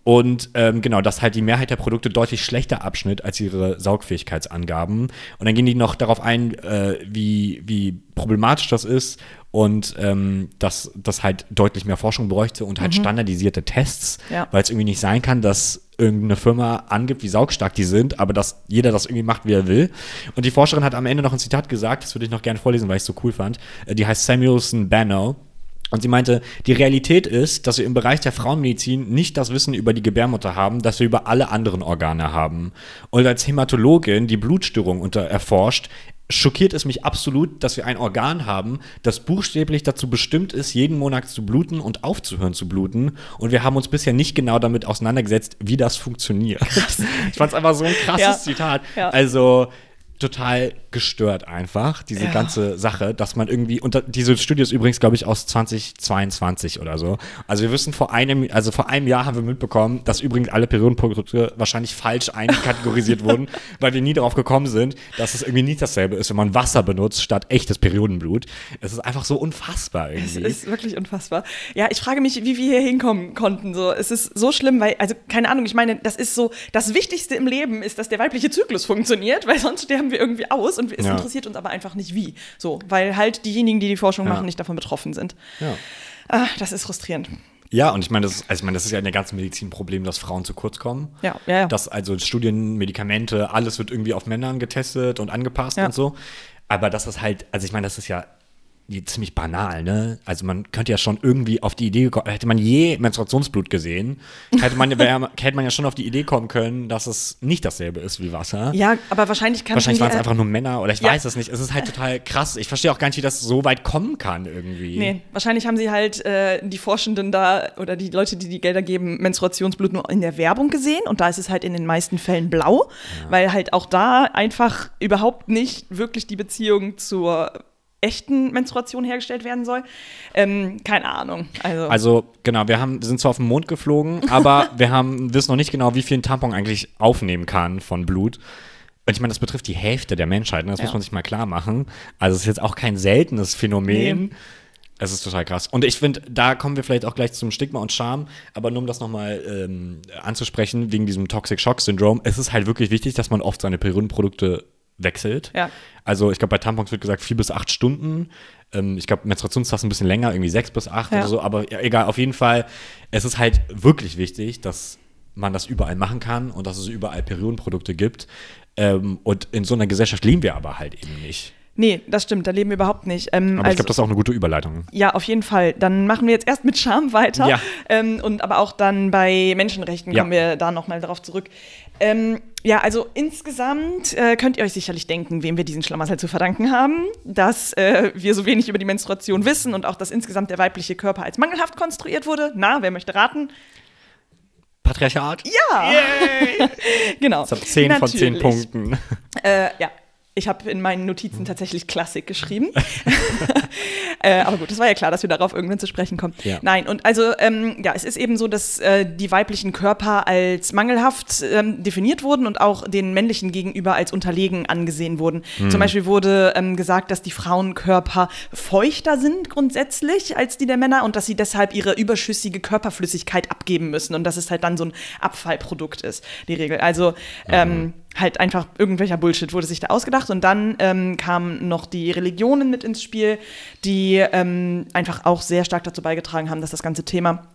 Und ähm, genau, dass halt die Mehrheit der Produkte deutlich schlechter abschnitt als ihre Saugfähigkeitsangaben. Und dann gehen die noch darauf ein, äh, wie, wie problematisch das ist und ähm, dass das halt deutlich mehr Forschung bräuchte und halt standardisierte Tests, Ja. weil es irgendwie nicht sein kann, dass irgendeine Firma angibt, wie saugstark die sind, aber dass jeder das irgendwie macht, wie er will. Und die Forscherin hat am Ende noch ein Zitat gesagt, das würde ich noch gerne vorlesen, weil ich es so cool fand. Äh, Die heißt Samuelson Banno. Und sie meinte, die Realität ist, dass wir im Bereich der Frauenmedizin nicht das Wissen über die Gebärmutter haben, das wir über alle anderen Organe haben. Und als Hämatologin, die Blutstörung unter erforscht, schockiert es mich absolut, dass wir ein Organ haben, das buchstäblich dazu bestimmt ist, jeden Monat zu bluten und aufzuhören zu bluten. Und wir haben uns bisher nicht genau damit auseinandergesetzt, wie das funktioniert. Ich fand es einfach so ein krasses Ja. Zitat. Ja. Also total gestört einfach, diese Ja. ganze Sache, dass man irgendwie, und diese Studie ist übrigens, glaube ich, aus 2022 oder so. Also wir wissen vor einem, also vor einem Jahr haben wir mitbekommen, dass übrigens alle Periodenprodukte wahrscheinlich falsch einkategorisiert wurden, weil wir nie darauf gekommen sind, dass es irgendwie nicht dasselbe ist, wenn man Wasser benutzt statt echtes Periodenblut. Es ist einfach so unfassbar Es irgendwie. ist wirklich unfassbar. Ja, ich frage mich, wie wir hier hinkommen konnten. So, es ist so schlimm, weil, also keine Ahnung, ich meine, das ist so, das Wichtigste im Leben ist, dass der weibliche Zyklus funktioniert, weil sonst sterben wir irgendwie aus und es Ja. interessiert uns aber einfach nicht wie. So, weil halt diejenigen, die die Forschung Ja. machen, nicht davon betroffen sind. Ja. Ah, das ist frustrierend. Ja, und ich meine, das, ist- also ich meine, das ist ja in der ganzen Medizin ein Problem, dass Frauen zu kurz kommen. Ja, ja, ja. Dass also Studien, Medikamente, alles wird irgendwie auf Männern getestet und angepasst Ja. und so. Aber das ist halt, also ich meine, das ist ja ziemlich banal, ne? Also man könnte ja schon irgendwie auf die Idee gekommen, hätte man je Menstruationsblut gesehen, hätte man, wär, hätte man ja schon auf die Idee kommen können, dass es nicht dasselbe ist wie Wasser. Ja, aber wahrscheinlich kann Wahrscheinlich waren es äh, einfach nur Männer oder ich Ja. weiß es nicht. Es ist halt total krass. Ich verstehe auch gar nicht, wie das so weit kommen kann irgendwie. Nee, wahrscheinlich haben sie halt äh, die Forschenden da oder die Leute, die die Gelder geben, Menstruationsblut nur in der Werbung gesehen und da ist es halt in den meisten Fällen blau, weil halt auch da einfach überhaupt nicht wirklich die Beziehung zur echten Menstruation hergestellt werden soll. Ähm, keine Ahnung. Also, Also, genau, wir haben, sind zwar auf den Mond geflogen, aber wir haben, wissen noch nicht genau, wie viel ein Tampon eigentlich aufnehmen kann von Blut. Und ich meine, das betrifft die Hälfte der Menschheit, ne? das Ja. muss man sich mal klar machen. Also, es ist jetzt auch kein seltenes Phänomen. Nee. Es ist total krass. Und ich finde, da kommen wir vielleicht auch gleich zum Stigma und Scham, aber nur um das nochmal ähm, anzusprechen, wegen diesem Toxic Shock Syndrom, es ist halt wirklich wichtig, dass man oft seine Periodenprodukte wechselt. Ja. Also ich glaube, bei Tampons wird gesagt vier bis acht Stunden. Ähm, ich glaube, Menstruationstassen ein bisschen länger, irgendwie sechs bis acht Ja. oder so. Aber ja, egal, auf jeden Fall, es ist halt wirklich wichtig, dass man das überall machen kann und dass es überall Periodenprodukte gibt. Ähm, und in so einer Gesellschaft leben wir aber halt eben nicht. Nee, das stimmt, da leben wir überhaupt nicht. Ähm, Aber ich also- glaube, das ist auch eine gute Überleitung. Ja, auf jeden Fall. Dann machen wir jetzt erst mit Scham weiter. Ja. Ähm, und aber auch dann bei Menschenrechten Ja. kommen wir da nochmal drauf zurück. Ähm, ja, also insgesamt äh, könnt ihr euch sicherlich denken, wem wir diesen Schlamassel zu verdanken haben, dass äh, wir so wenig über die Menstruation wissen und auch, dass insgesamt der weibliche Körper als mangelhaft konstruiert wurde. Na, wer möchte raten? Patriarchat? Ja, genau. Ich habe zehn von zehn Natürlich. Punkten. Äh, ja, ich habe in meinen Notizen tatsächlich Klassik geschrieben. äh, aber gut, das war ja klar, dass wir darauf irgendwann zu sprechen kommen. Ja. Nein, und also, ähm, ja, es ist eben so, dass äh, die weiblichen Körper als mangelhaft ähm, definiert wurden und auch den männlichen gegenüber als unterlegen angesehen wurden. Zum Beispiel wurde ähm, gesagt, dass die Frauenkörper feuchter sind grundsätzlich als die der Männer und dass sie deshalb ihre überschüssige Körperflüssigkeit abgeben müssen und dass es halt dann so ein Abfallprodukt ist, die Regel. Also, ähm, halt einfach irgendwelcher Bullshit wurde sich da ausgedacht. Und dann ähm, kamen noch die Religionen mit ins Spiel, die ähm, einfach auch sehr stark dazu beigetragen haben, dass das ganze Thema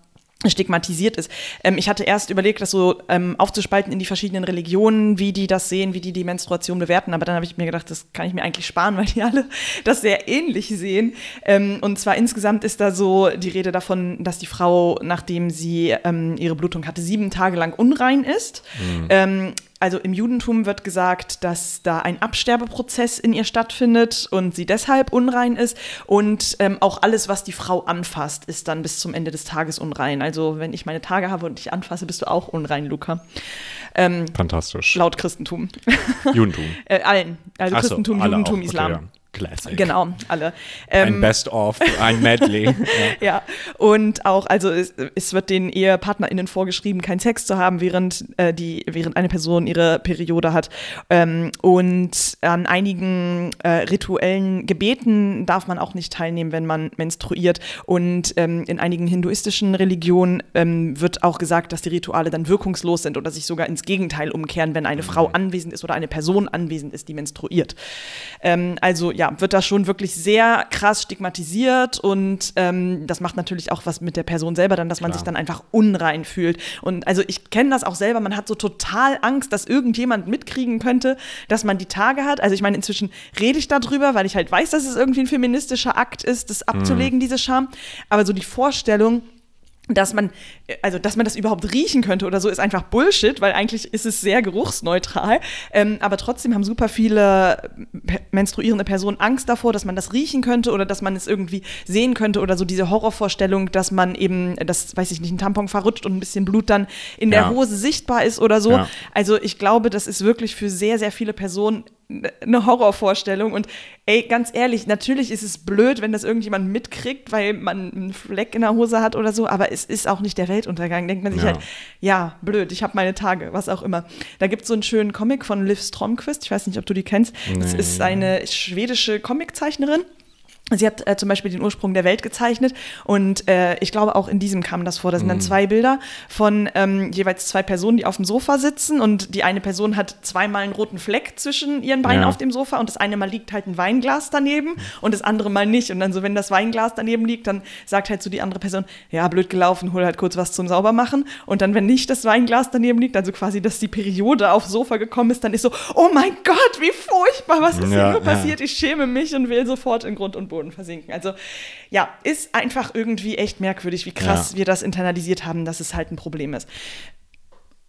stigmatisiert ist. Ähm, ich hatte erst überlegt, das so ähm, aufzuspalten in die verschiedenen Religionen, wie die das sehen, wie die die Menstruation bewerten, aber dann habe ich mir gedacht, das kann ich mir eigentlich sparen, weil die alle das sehr ähnlich sehen. Ähm, und zwar insgesamt ist da so die Rede davon, dass die Frau, nachdem sie ähm, ihre Blutung hatte, sieben Tage lang unrein ist. Ähm, also im Judentum wird gesagt, dass da ein Absterbeprozess in ihr stattfindet und sie deshalb unrein ist. Und ähm, auch alles, was die Frau anfasst, ist dann bis zum Ende des Tages unrein. Also wenn ich meine Tage habe und dich anfasse, bist du auch unrein, Luca. Ähm, Fantastisch. laut Christentum. Judentum. äh, allen. Also Ach so, Christentum, alle Judentum, auch. Okay, Islam. ja. Classic. Genau, alle. Ein Ähm, Best-of, ein Medley. ja. Ja, und auch, also es, es wird den EhepartnerInnen vorgeschrieben, keinen Sex zu haben, während, äh, die, während eine Person ihre Periode hat. Ähm, und an einigen äh, rituellen Gebeten darf man auch nicht teilnehmen, wenn man menstruiert. Und ähm, in einigen hinduistischen Religionen ähm, wird auch gesagt, dass die Rituale dann wirkungslos sind oder sich sogar ins Gegenteil umkehren, wenn eine Frau anwesend ist oder eine Person anwesend ist, die menstruiert. Ähm, also ja, wird da schon wirklich sehr krass stigmatisiert und ähm, das macht natürlich auch was mit der Person selber dann, dass man Klar. sich dann einfach unrein fühlt. Und also ich kenne das auch selber, man hat so total Angst, dass irgendjemand mitkriegen könnte, dass man die Tage hat. Also ich meine, inzwischen rede ich darüber, weil ich halt weiß, dass es irgendwie ein feministischer Akt ist, das abzulegen, diese Scham. Aber so die Vorstellung, dass man, also dass man das überhaupt riechen könnte oder so, ist einfach Bullshit, weil eigentlich ist es sehr geruchsneutral. Ähm, aber trotzdem haben super viele pe- menstruierende Personen Angst davor, dass man das riechen könnte oder dass man es irgendwie sehen könnte oder so diese Horrorvorstellung, dass man eben, das weiß ich nicht, ein Tampon verrutscht und ein bisschen Blut dann in der Ja. Hose sichtbar ist oder so. Ja. Also ich glaube, das ist wirklich für sehr, sehr viele Personen eine Horrorvorstellung. Und ey, ganz ehrlich, natürlich ist es blöd, wenn das irgendjemand mitkriegt, weil man einen Fleck in der Hose hat oder so, aber es ist auch nicht der Weltuntergang. Denkt man sich Ja. halt, ja, blöd, ich habe meine Tage, was auch immer. Da gibt es so einen schönen Comic von Liv Stromquist, ich weiß nicht, ob du die kennst. Das Nee. ist eine schwedische Comiczeichnerin. Sie hat äh, zum Beispiel den Ursprung der Welt gezeichnet und äh, ich glaube auch in diesem kam das vor. Da sind Mhm. dann zwei Bilder von ähm, jeweils zwei Personen, die auf dem Sofa sitzen und die eine Person hat zweimal einen roten Fleck zwischen ihren Beinen Ja. auf dem Sofa und das eine Mal liegt halt ein Weinglas daneben und das andere Mal nicht. Und dann so, wenn das Weinglas daneben liegt, dann sagt halt so die andere Person, ja, blöd gelaufen, hol halt kurz was zum Saubermachen. Und dann, wenn nicht das Weinglas daneben liegt, also quasi, dass die Periode aufs Sofa gekommen ist, dann ist so, oh mein Gott, wie furchtbar, was ist Ja, hier nur ja. passiert? Ich schäme mich und will sofort in Grund und Boden Boden versinken. Also ja, ist einfach irgendwie echt merkwürdig, wie krass Ja. wir das internalisiert haben, dass es halt ein Problem ist.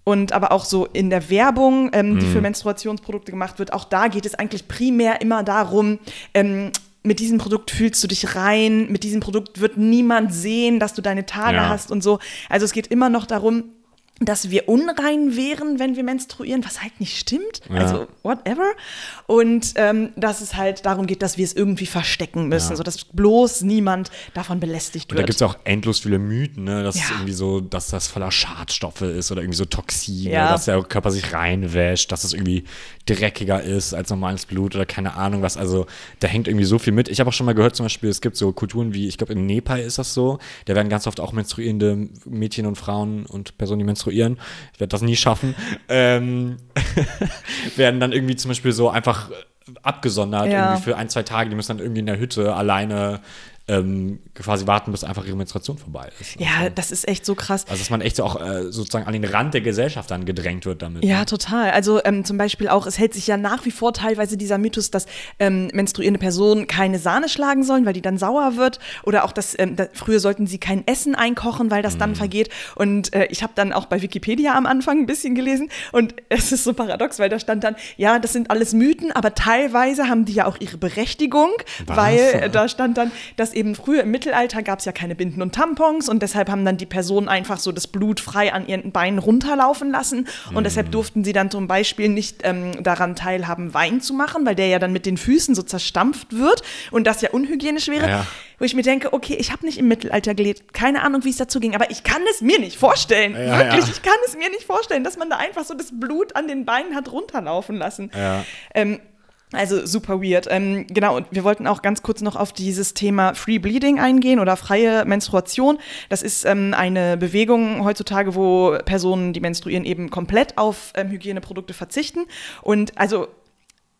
Und aber auch so in der Werbung, ähm, die für Menstruationsprodukte gemacht wird, auch da geht es eigentlich primär immer darum, ähm, mit diesem Produkt fühlst du dich rein, mit diesem Produkt wird niemand sehen, dass du deine Tage Ja. hast und so. Also es geht immer noch darum, dass wir unrein wären, wenn wir menstruieren, was halt nicht stimmt. Ja. Also whatever. Und ähm, dass es halt darum geht, dass wir es irgendwie verstecken müssen, Ja. sodass bloß niemand davon belästigt Und da wird. gibt es auch endlos viele Mythen, ne? dass es Ja. irgendwie so, dass das voller Schadstoffe ist oder irgendwie so Toxine, Ja. dass der Körper sich reinwäscht, dass es irgendwie dreckiger ist als normales Blut oder keine Ahnung was. Also da hängt irgendwie so viel mit. Ich habe auch schon mal gehört, zum Beispiel, es gibt so Kulturen wie, ich glaube in Nepal ist das so, da werden ganz oft auch menstruierende Mädchen und Frauen und Personen, die menstruieren, ich werde das nie schaffen, ähm, werden dann irgendwie zum Beispiel so einfach abgesondert, Ja. irgendwie für ein, zwei Tage, die müssen dann irgendwie in der Hütte alleine ähm, quasi warten, bis einfach ihre Menstruation vorbei ist. ja, das ist echt so krass. Also dass man echt so auch äh, sozusagen an den Rand der Gesellschaft dann gedrängt wird damit. Ja, ne? total. Also ähm, zum Beispiel auch, es hält sich ja nach wie vor teilweise dieser Mythos, dass ähm, menstruierende Personen keine Sahne schlagen sollen, weil die dann sauer wird. Oder auch, dass ähm, da, früher sollten sie kein Essen einkochen, weil das Mhm. dann vergeht. Und äh, ich habe dann auch bei Wikipedia am Anfang ein bisschen gelesen und es ist so paradox, weil da stand dann, ja, das sind alles Mythen, aber teilweise haben die ja auch ihre Berechtigung, Was? weil äh, da stand dann, dass eben früher im Mittelalter gab es ja keine Binden und Tampons und deshalb haben dann die Personen einfach so das Blut frei an ihren Beinen runterlaufen lassen und Mhm. deshalb durften sie dann zum Beispiel nicht ähm, daran teilhaben, Wein zu machen, weil der ja dann mit den Füßen so zerstampft wird und das ja unhygienisch wäre. Ja. Wo ich mir denke, okay, ich habe nicht im Mittelalter gelebt, keine Ahnung, wie es dazu ging, aber ich kann es mir nicht vorstellen. Ja, Wirklich, ja. ich kann es mir nicht vorstellen, dass man da einfach so das Blut an den Beinen hat runterlaufen lassen. Ja. Ähm, also super weird. Ähm, genau, und wir wollten auch ganz kurz noch auf dieses Thema Free Bleeding eingehen oder freie Menstruation. Das ist ähm, eine Bewegung heutzutage, wo Personen, die menstruieren, eben komplett auf ähm, Hygieneprodukte verzichten. Und also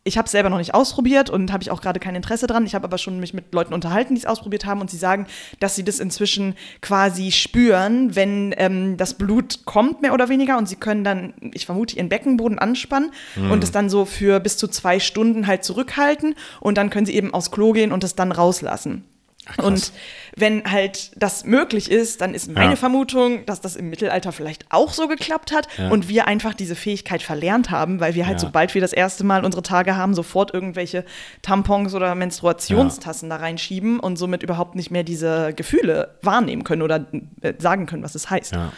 ich habe es selber noch nicht ausprobiert und habe ich auch gerade kein Interesse dran. Ich habe aber schon mich mit Leuten unterhalten, die es ausprobiert haben und sie sagen, dass sie das inzwischen quasi spüren, wenn ähm, das Blut kommt, mehr oder weniger. Und sie können dann, ich vermute, ihren Beckenboden anspannen und es dann so für bis zu zwei Stunden halt zurückhalten. Und dann können sie eben aufs Klo gehen und es dann rauslassen. Krass. und wenn halt das möglich ist, dann ist meine Ja. Vermutung, dass das im Mittelalter vielleicht auch so geklappt hat Ja. und wir einfach diese Fähigkeit verlernt haben, weil wir halt, Ja. sobald wir das erste Mal unsere Tage haben, sofort irgendwelche Tampons oder Menstruationstassen da reinschieben und somit überhaupt nicht mehr diese Gefühle wahrnehmen können oder äh, sagen können, was es heißt. Ja.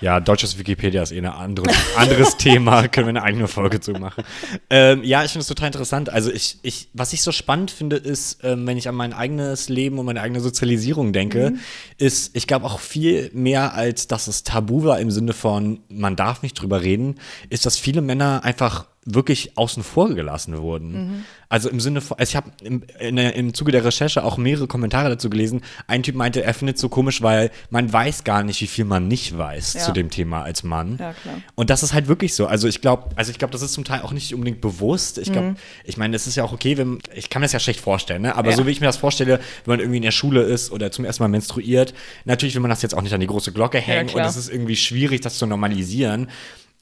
ja, deutsches Wikipedia ist eh ein andere, anderes Thema, können wir eine eigene Folge zu machen. Ähm, ja, ich finde es total interessant. Also ich, ich, was ich so spannend finde, ist, ähm, wenn ich an mein eigenes Leben und meine eigene Sozialisierung denke, ist, ich glaube auch viel mehr als dass es tabu war im Sinne von, man darf nicht drüber reden, ist, dass viele Männer einfach wirklich außen vor gelassen wurden. Also im Sinne von, also ich habe im, im Zuge der Recherche auch mehrere Kommentare dazu gelesen. Ein Typ meinte, er findet es so komisch, weil man weiß gar nicht, wie viel man nicht weiß Ja. zu dem Thema als Mann. Ja, klar. Und das ist halt wirklich so. Also ich glaube, also ich glaube, das ist zum Teil auch nicht unbedingt bewusst. Ich glaube, ich meine, es ist ja auch okay, wenn ich kann mir das ja schlecht vorstellen, ne? Aber Ja. so wie ich mir das vorstelle, wenn man irgendwie in der Schule ist oder zum ersten Mal menstruiert, natürlich will man das jetzt auch nicht an die große Glocke hängen und es ist irgendwie schwierig, das zu normalisieren.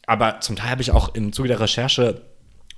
Aber zum Teil habe ich auch im Zuge der Recherche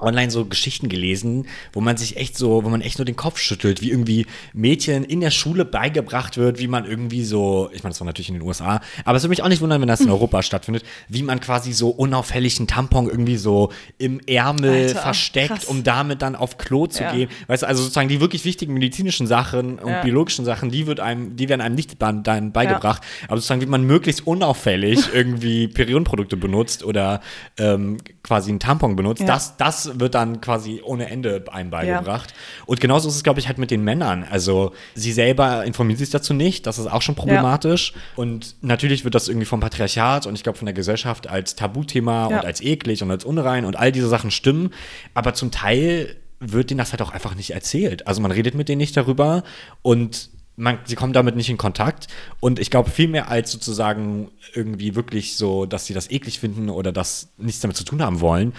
online so Geschichten gelesen, wo man sich echt so, wo man echt nur den Kopf schüttelt, wie irgendwie Mädchen in der Schule beigebracht wird, wie man irgendwie so, ich meine, das war natürlich in den USA, aber es würde mich auch nicht wundern, wenn das in Europa stattfindet, wie man quasi so unauffällig einen Tampon irgendwie so im Ärmel Alter, versteckt, krass. um damit dann auf Klo zu Ja. gehen. Weißt du, also sozusagen die wirklich wichtigen medizinischen Sachen und Ja. biologischen Sachen, die wird einem, die werden einem nicht dann beigebracht. Aber sozusagen, wie man möglichst unauffällig irgendwie Periodenprodukte benutzt oder ähm, quasi einen Tampon benutzt, Ja. das, das wird dann quasi ohne Ende einem beigebracht. Und genauso ist es, glaube ich, halt mit den Männern. Also sie selber informieren sich dazu nicht, das ist auch schon problematisch. Und natürlich wird das irgendwie vom Patriarchat und ich glaube von der Gesellschaft als Tabuthema Ja. und als eklig und als unrein und all diese Sachen stimmen. Aber zum Teil wird denen das halt auch einfach nicht erzählt. Also man redet mit denen nicht darüber und man, sie kommen damit nicht in Kontakt. Und ich glaube, viel mehr als sozusagen irgendwie wirklich so, dass sie das eklig finden oder das nichts damit zu tun haben wollen,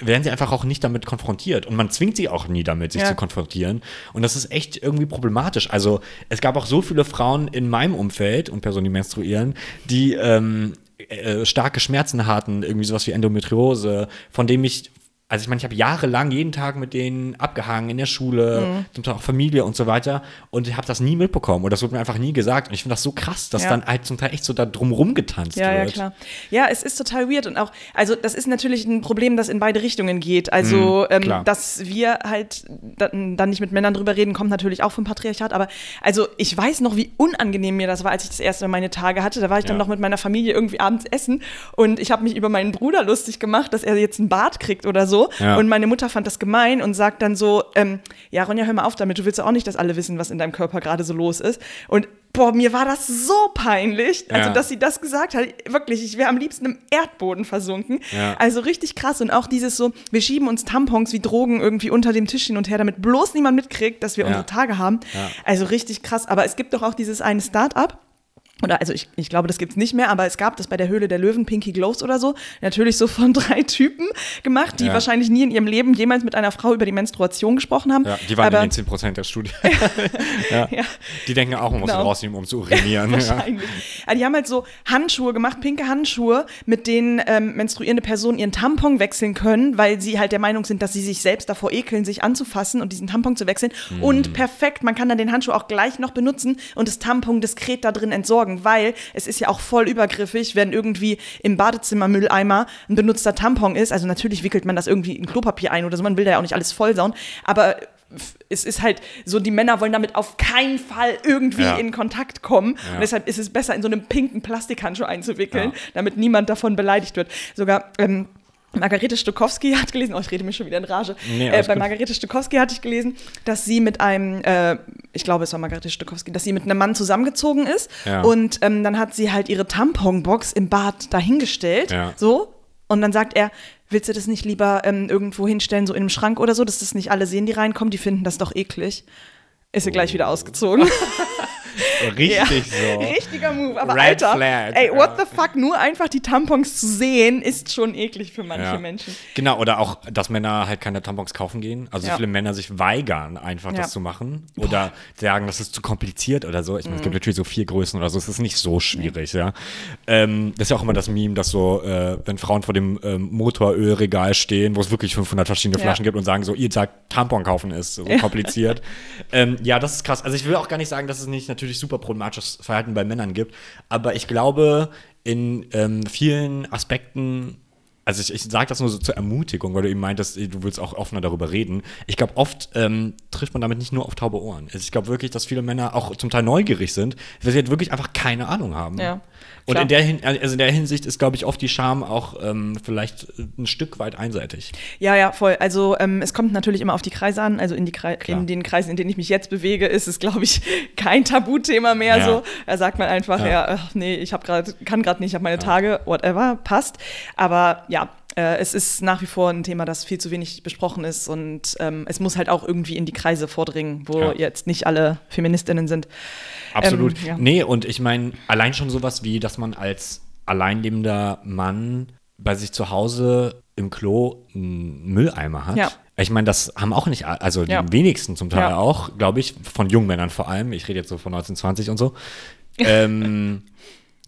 werden sie einfach auch nicht damit konfrontiert. Und man zwingt sie auch nie damit, sich Ja. zu konfrontieren. Und das ist echt irgendwie problematisch. Also es gab auch so viele Frauen in meinem Umfeld und Personen, die menstruieren, die ähm, äh, starke Schmerzen hatten, irgendwie sowas wie Endometriose, von dem ich also ich meine, ich habe jahrelang jeden Tag mit denen abgehangen in der Schule, zum Teil auch Familie und so weiter und ich habe das nie mitbekommen und das wurde mir einfach nie gesagt und ich finde das so krass, dass Ja. dann halt zum Teil echt so da drumrum getanzt Ja, ja, wird. klar. Ja, es ist total weird und auch, also das ist natürlich ein Problem, das in beide Richtungen geht. Also, ähm, klar. dass wir halt dann, dann nicht mit Männern drüber reden, kommt natürlich auch vom Patriarchat. Aber also ich weiß noch, wie unangenehm mir das war, als ich das erste Mal meine Tage hatte. Da war ich dann Ja. noch mit meiner Familie irgendwie abends essen und ich habe mich über meinen Bruder lustig gemacht, dass er jetzt einen Bart kriegt oder so. Ja. Und meine Mutter fand das gemein und sagt dann so, ähm, ja, Ronja, hör mal auf damit, du willst ja auch nicht, dass alle wissen, was in deinem Körper gerade so los ist. Und boah, mir war das so peinlich, also Ja. dass sie das gesagt hat. Wirklich, ich wäre am liebsten im Erdboden versunken. Ja. Also richtig krass. Und auch dieses so, wir schieben uns Tampons wie Drogen irgendwie unter dem Tisch hin und her, damit bloß niemand mitkriegt, dass wir Ja. unsere Tage haben. Also richtig krass. Aber es gibt doch auch dieses eine Start-up. Oder also ich, ich glaube, das gibt es nicht mehr, aber es gab das bei der Höhle der Löwen, Pinky Glows oder so. Natürlich so von drei Typen gemacht, die Ja. wahrscheinlich nie in ihrem Leben jemals mit einer Frau über die Menstruation gesprochen haben. Ja, die waren aber, in den 10% der Studie. ja. Ja. Die denken auch, man muss Genau. rausnehmen, um zu urinieren. ja. Wahrscheinlich. Aber die haben halt so Handschuhe gemacht, pinke Handschuhe, mit denen ähm, menstruierende Personen ihren Tampon wechseln können, weil sie halt der Meinung sind, dass sie sich selbst davor ekeln, sich anzufassen und diesen Tampon zu wechseln. Mhm. Und perfekt, man kann dann den Handschuh auch gleich noch benutzen und das Tampon diskret da drin entsorgen, weil es ist ja auch voll übergriffig, wenn irgendwie im Badezimmermülleimer ein benutzter Tampon ist. Also natürlich wickelt man das irgendwie in Klopapier ein oder so, man will da ja auch nicht alles vollsauen, aber es ist halt so, die Männer wollen damit auf keinen Fall irgendwie Ja. in Kontakt kommen. Ja. Und deshalb ist es besser, in so einem pinken Plastikhandschuh einzuwickeln, Ja. damit niemand davon beleidigt wird. Sogar ähm, Margarete Stokowski hat gelesen, oh, ich rede mich schon wieder in Rage. Nee, äh, bei. Margarete Stokowski hatte ich gelesen, dass sie mit einem, äh, ich glaube, es war Margarete Stokowski, dass sie mit einem Mann zusammengezogen ist. Ja. Und ähm, dann hat sie halt ihre Tamponbox im Bad dahingestellt. Ja. So. Und dann sagt er, willst du das nicht lieber ähm, irgendwo hinstellen, so in einem Schrank oder so, dass das nicht alle sehen, die reinkommen, die finden das doch eklig. Ist sie gleich wieder ausgezogen. Richtig Ja. so. Richtiger Move. Aber Red Alter, flag, ey, what the fuck, nur einfach die Tampons zu sehen, ist schon eklig für manche Ja. Menschen. Genau, oder auch, dass Männer halt keine Tampons kaufen gehen. Also Ja. viele Männer sich weigern, einfach das zu machen. Oder sagen, das ist zu kompliziert oder so. Ich meine, es Mhm. gibt natürlich so vier Größen oder so. Es ist nicht so schwierig, ja. Ähm, das ist ja auch immer das Meme, dass so, äh, wenn Frauen vor dem ähm, Motorölregal stehen, wo es wirklich 500 verschiedene. Flaschen gibt und sagen so, ihr sagt, Tampon kaufen ist so kompliziert. ähm, ja, das ist krass. Also ich will auch gar nicht sagen, dass es nicht natürlich super problematisches Verhalten bei Männern gibt. Aber ich glaube, in ähm, vielen Aspekten also ich, ich sage das nur so zur Ermutigung, weil du eben meintest, du willst auch offener darüber reden. Ich glaube, oft ähm, trifft man damit nicht nur auf taube Ohren. Also ich glaube wirklich, dass viele Männer auch zum Teil neugierig sind, weil sie halt wirklich einfach keine Ahnung haben. Ja, Und klar. in der, Hin also in der Hinsicht ist, glaube ich, oft die Scham auch ähm, vielleicht ein Stück weit einseitig. Ja, ja, voll. Also ähm, es kommt natürlich immer auf die Kreise an. Also in, die Klar. in den Kreisen, in denen ich mich jetzt bewege, ist es, glaube ich, kein Tabuthema mehr Ja. so. Da sagt man einfach, ja, Ja. ach, nee, ich habe gerade, kann gerade nicht, ich habe meine Tage, whatever, passt. Aber ja, äh, es ist nach wie vor ein Thema, das viel zu wenig besprochen ist und ähm, es muss halt auch irgendwie in die Kreise vordringen, wo Ja. jetzt nicht alle Feministinnen sind. Absolut. Ähm, ja. Nee, und ich meine, allein schon sowas wie, dass man als alleinlebender Mann bei sich zu Hause im Klo einen Mülleimer hat. Ja. Ich meine, das haben auch nicht, also Ja. die wenigsten zum Teil Ja. auch, glaube ich, von jungen Männern vor allem. Ich rede jetzt so von 1920 und so. ähm,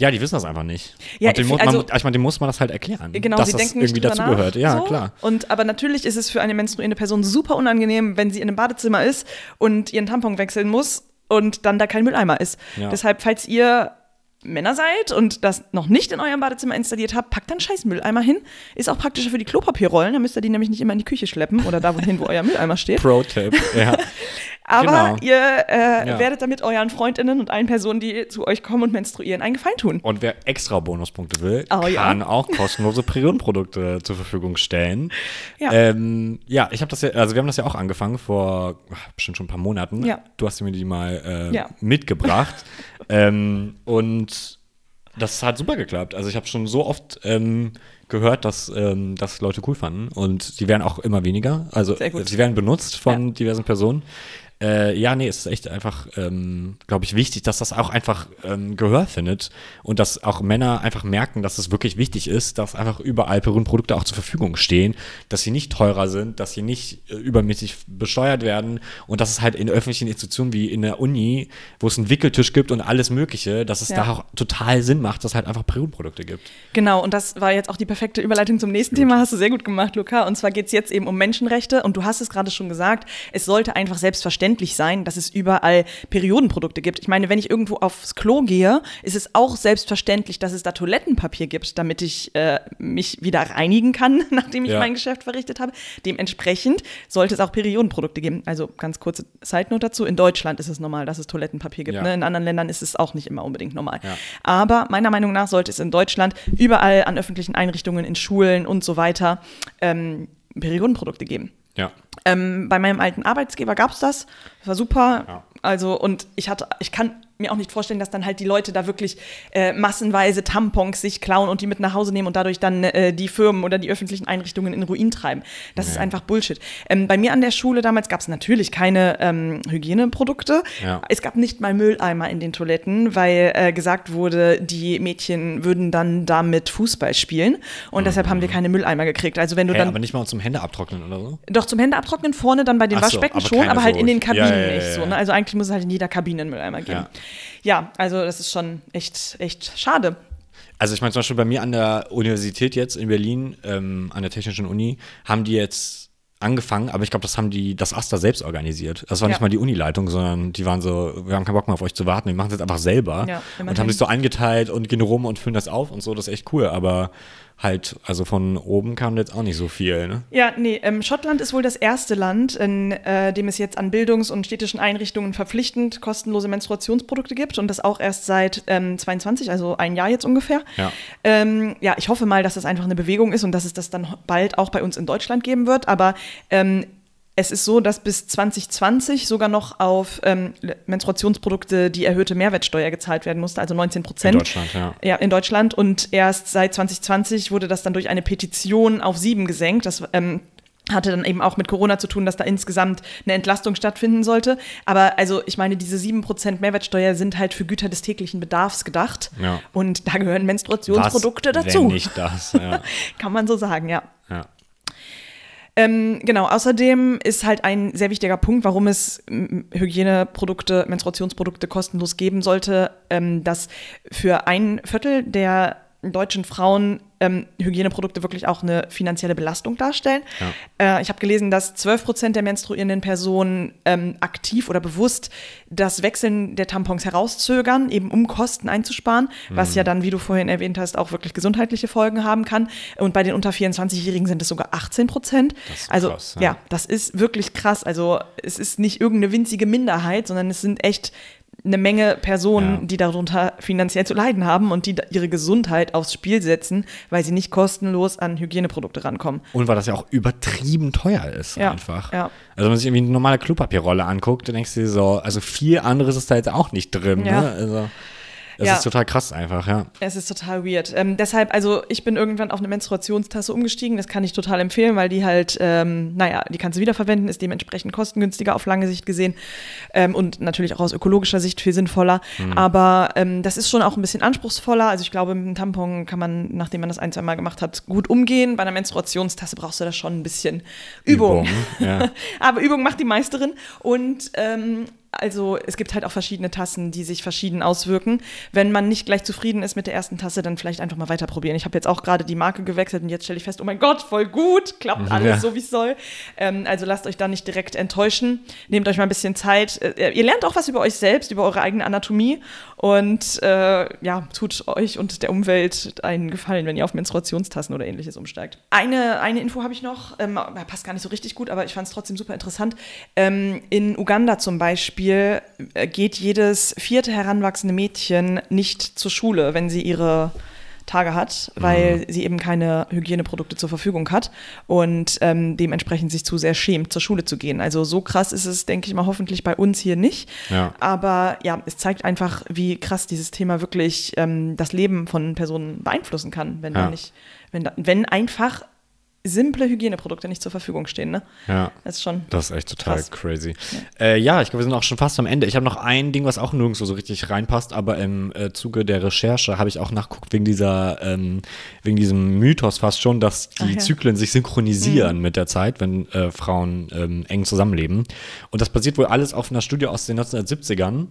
ja, die wissen das einfach nicht. Ja, dem ich- muss, also- man, ich meine, dem muss man das halt erklären. Genau, dass sie das denken irgendwie dazugehört. Ja, so. klar. Und aber natürlich ist es für eine menstruierende Person super unangenehm, wenn sie in einem Badezimmer ist und ihren Tampon wechseln muss und dann da kein Mülleimer ist. Ja. Deshalb, falls ihr Männer seid und das noch nicht in eurem Badezimmer installiert habt, packt dann scheiß Mülleimer hin. Ist auch praktischer für die Klopapierrollen, dann müsst ihr die nämlich nicht immer in die Küche schleppen oder da wohin, wo euer Mülleimer steht. Pro-Tipp. ja. Aber Genau. ihr äh, Ja. werdet damit euren Freundinnen und allen Personen, die zu euch kommen und menstruieren, einen Gefallen tun. Und wer extra Bonuspunkte will, Oh, ja. kann auch kostenlose Periodenprodukte zur Verfügung stellen. Ja. ähm, ja ich habe das ja, also wir haben das ja auch angefangen vor ach, bestimmt schon ein paar Monaten. Ja. Du hast mir die mal äh, Ja. mitgebracht. ähm, und das hat super geklappt. Also ich habe schon so oft ähm, gehört, dass ähm, das Leute cool fanden und die werden auch immer weniger. Also sie werden benutzt von diversen Personen. Äh, ja, nee, es ist echt einfach, ähm, glaube ich, wichtig, dass das auch einfach ähm, Gehör findet und dass auch Männer einfach merken, dass es wirklich wichtig ist, dass einfach überall Perun-Produkte auch zur Verfügung stehen, dass sie nicht teurer sind, dass sie nicht äh, übermäßig besteuert werden und dass es halt in öffentlichen Institutionen wie in der Uni, wo es einen Wickeltisch gibt und alles Mögliche, dass es Ja. da auch total Sinn macht, dass es halt einfach Perun-Produkte gibt. Genau, und das war jetzt auch die perfekte Überleitung zum nächsten Thema. Hast du sehr gut gemacht, Luca. Und zwar geht es jetzt eben um Menschenrechte. Und du hast es gerade schon gesagt, es sollte einfach selbstverständlich sein, dass es überall Periodenprodukte gibt. Ich meine, wenn ich irgendwo aufs Klo gehe, ist es auch selbstverständlich, dass es da Toilettenpapier gibt, damit ich äh, mich wieder reinigen kann, nachdem ich Ja. mein Geschäft verrichtet habe. Dementsprechend sollte es auch Periodenprodukte geben. Also ganz kurze Side-Note dazu. In Deutschland ist es normal, dass es Toilettenpapier gibt. Ja. Ne? In anderen Ländern ist es auch nicht immer unbedingt normal. Ja. Aber meiner Meinung nach sollte es in Deutschland überall an öffentlichen Einrichtungen, in Schulen und so weiter ähm, Periodenprodukte geben. Ja. Ähm, bei meinem alten Arbeitsgeber gab es das. Das war super. Ja. Also, und ich hatte, ich kann mir auch nicht vorstellen, dass dann halt die Leute da wirklich äh, massenweise Tampons sich klauen und die mit nach Hause nehmen und dadurch dann äh, die Firmen oder die öffentlichen Einrichtungen in Ruin treiben. Das ist Nee. einfach Bullshit. Ähm, bei mir an der Schule damals gab es natürlich keine ähm, Hygieneprodukte. Ja. Es gab nicht mal Mülleimer in den Toiletten, weil äh, gesagt wurde, die Mädchen würden dann damit Fußball spielen und deshalb haben wir keine Mülleimer gekriegt. Also wenn du Hä, dann aber nicht mal zum Hände abtrocknen oder so? doch zum Hände abtrocknen vorne dann bei den Ach so, Waschbecken aber schon, aber halt so- in den Kabinen Ja, ja, ja, nicht so. ja. Ne? Also eigentlich muss es halt in jeder Kabine einen Mülleimer geben. Ja. Also das ist schon echt, echt schade. Also ich meine zum Beispiel bei mir an der Universität jetzt in Berlin, ähm, an der Technischen Uni, haben die jetzt angefangen, aber ich glaube, das haben die, das Asta selbst organisiert. Das war Ja. nicht mal die Unileitung, sondern die waren so, wir haben keinen Bock mehr auf euch zu warten, wir machen es jetzt einfach selber. Ja, und haben sich so eingeteilt und gehen rum und füllen das auf und so, das ist echt cool, aber halt, also von oben kam jetzt auch nicht so viel, ne? Ja, nee, ähm, Schottland ist wohl das erste Land, in äh, dem es jetzt an Bildungs- und städtischen Einrichtungen verpflichtend kostenlose Menstruationsprodukte gibt und das auch erst seit ähm, 22, also ein Jahr jetzt ungefähr. Ja. Ähm, ja, ich hoffe mal, dass das einfach eine Bewegung ist und dass es das dann bald auch bei uns in Deutschland geben wird, aber ähm, es ist so, dass bis 2020 sogar noch auf ähm, Menstruationsprodukte die erhöhte Mehrwertsteuer gezahlt werden musste, also 19 Prozent. In Deutschland, ja. Ja, in Deutschland. Und erst seit 2020 wurde das dann durch eine Petition auf sieben gesenkt. Das ähm, hatte dann eben auch mit Corona zu tun, dass da insgesamt eine Entlastung stattfinden sollte. Aber also ich meine, diese 7% Mehrwertsteuer sind halt für Güter des täglichen Bedarfs gedacht. Ja. Und da gehören Menstruationsprodukte Was, dazu. Wenn nicht das, ja. Kann man so sagen, ja. ja. Ähm, genau, außerdem ist halt ein sehr wichtiger Punkt, warum es Hygieneprodukte, Menstruationsprodukte kostenlos geben sollte, ähm, dass für ein Viertel der deutschen Frauen ähm, Hygieneprodukte wirklich auch eine finanzielle Belastung darstellen. Äh, ich habe gelesen, dass 12 Prozent der menstruierenden Personen ähm, aktiv oder bewusst das Wechseln der Tampons herauszögern, eben um Kosten einzusparen, was ja dann, wie du vorhin erwähnt hast, auch wirklich gesundheitliche Folgen haben kann. Und bei den unter 24-Jährigen sind es sogar 18 Prozent. Also krass, ja. ja. das ist wirklich krass. Also es ist nicht irgendeine winzige Minderheit, sondern es sind echt eine Menge Personen, Ja. die darunter finanziell zu leiden haben und die ihre Gesundheit aufs Spiel setzen, weil sie nicht kostenlos an Hygieneprodukte rankommen. Und weil das ja auch übertrieben teuer ist, Ja, einfach. ja. Also wenn man sich irgendwie eine normale Klopapierrolle anguckt, dann denkst du dir so, also viel anderes ist da jetzt auch nicht drin. Ne? Also, das Ja. ist total krass einfach, ja. Es ist total weird. Ähm, deshalb, also ich bin irgendwann auf eine Menstruationstasse umgestiegen. Das kann ich total empfehlen, weil die halt, ähm, naja, die kannst du wiederverwenden, ist dementsprechend kostengünstiger auf lange Sicht gesehen ähm, und natürlich auch aus ökologischer Sicht viel sinnvoller. Aber ähm, das ist schon auch ein bisschen anspruchsvoller. Also ich glaube, mit einem Tampon kann man, nachdem man das ein, zwei Mal gemacht hat, gut umgehen. Bei einer Menstruationstasse brauchst du da schon ein bisschen Übung. ja. Aber Übung macht die Meisterin. Und ähm, also es gibt halt auch verschiedene Tassen, die sich verschieden auswirken. Wenn man nicht gleich zufrieden ist mit der ersten Tasse, dann vielleicht einfach mal weiter probieren. Ich habe jetzt auch gerade die Marke gewechselt und jetzt stelle ich fest, oh mein Gott, voll gut, klappt alles Ja. so, wie es soll. Ähm, also lasst euch da nicht direkt enttäuschen. Nehmt euch mal ein bisschen Zeit. Äh, ihr lernt auch was über euch selbst, über eure eigene Anatomie und äh, ja, tut euch und der Umwelt einen Gefallen, wenn ihr auf Menstruationstassen oder ähnliches umsteigt. Eine, eine Info habe ich noch, ähm, passt gar nicht so richtig gut, aber ich fand es trotzdem super interessant. Ähm, in Uganda zum Beispiel äh, geht jedes vierte heranwachsende Mädchen nicht zur Schule, wenn sie ihre Tage hat, weil sie eben keine Hygieneprodukte zur Verfügung hat und ähm, dementsprechend sich zu sehr schämt, zur Schule zu gehen. Also so krass ist es, denke ich mal, hoffentlich bei uns hier nicht. Ja. Aber ja, es zeigt einfach, wie krass dieses Thema wirklich ähm, das Leben von Personen beeinflussen kann, wenn Ja. nicht, wenn, wenn einfach simple Hygieneprodukte nicht zur Verfügung stehen. Ne? Ja. Das ist schon. Das ist echt total Krass. crazy. Ja, äh, ja ich glaube, wir sind auch schon fast am Ende. Ich habe noch ein Ding, was auch nirgendwo so richtig reinpasst, aber im äh, Zuge der Recherche habe ich auch nachgeguckt, wegen dieser, ähm, wegen diesem Mythos fast schon, dass die Ach ja. Zyklen sich synchronisieren mit der Zeit, wenn äh, Frauen ähm, eng zusammenleben. Und das basiert wohl alles auf einer Studie aus den 1970ern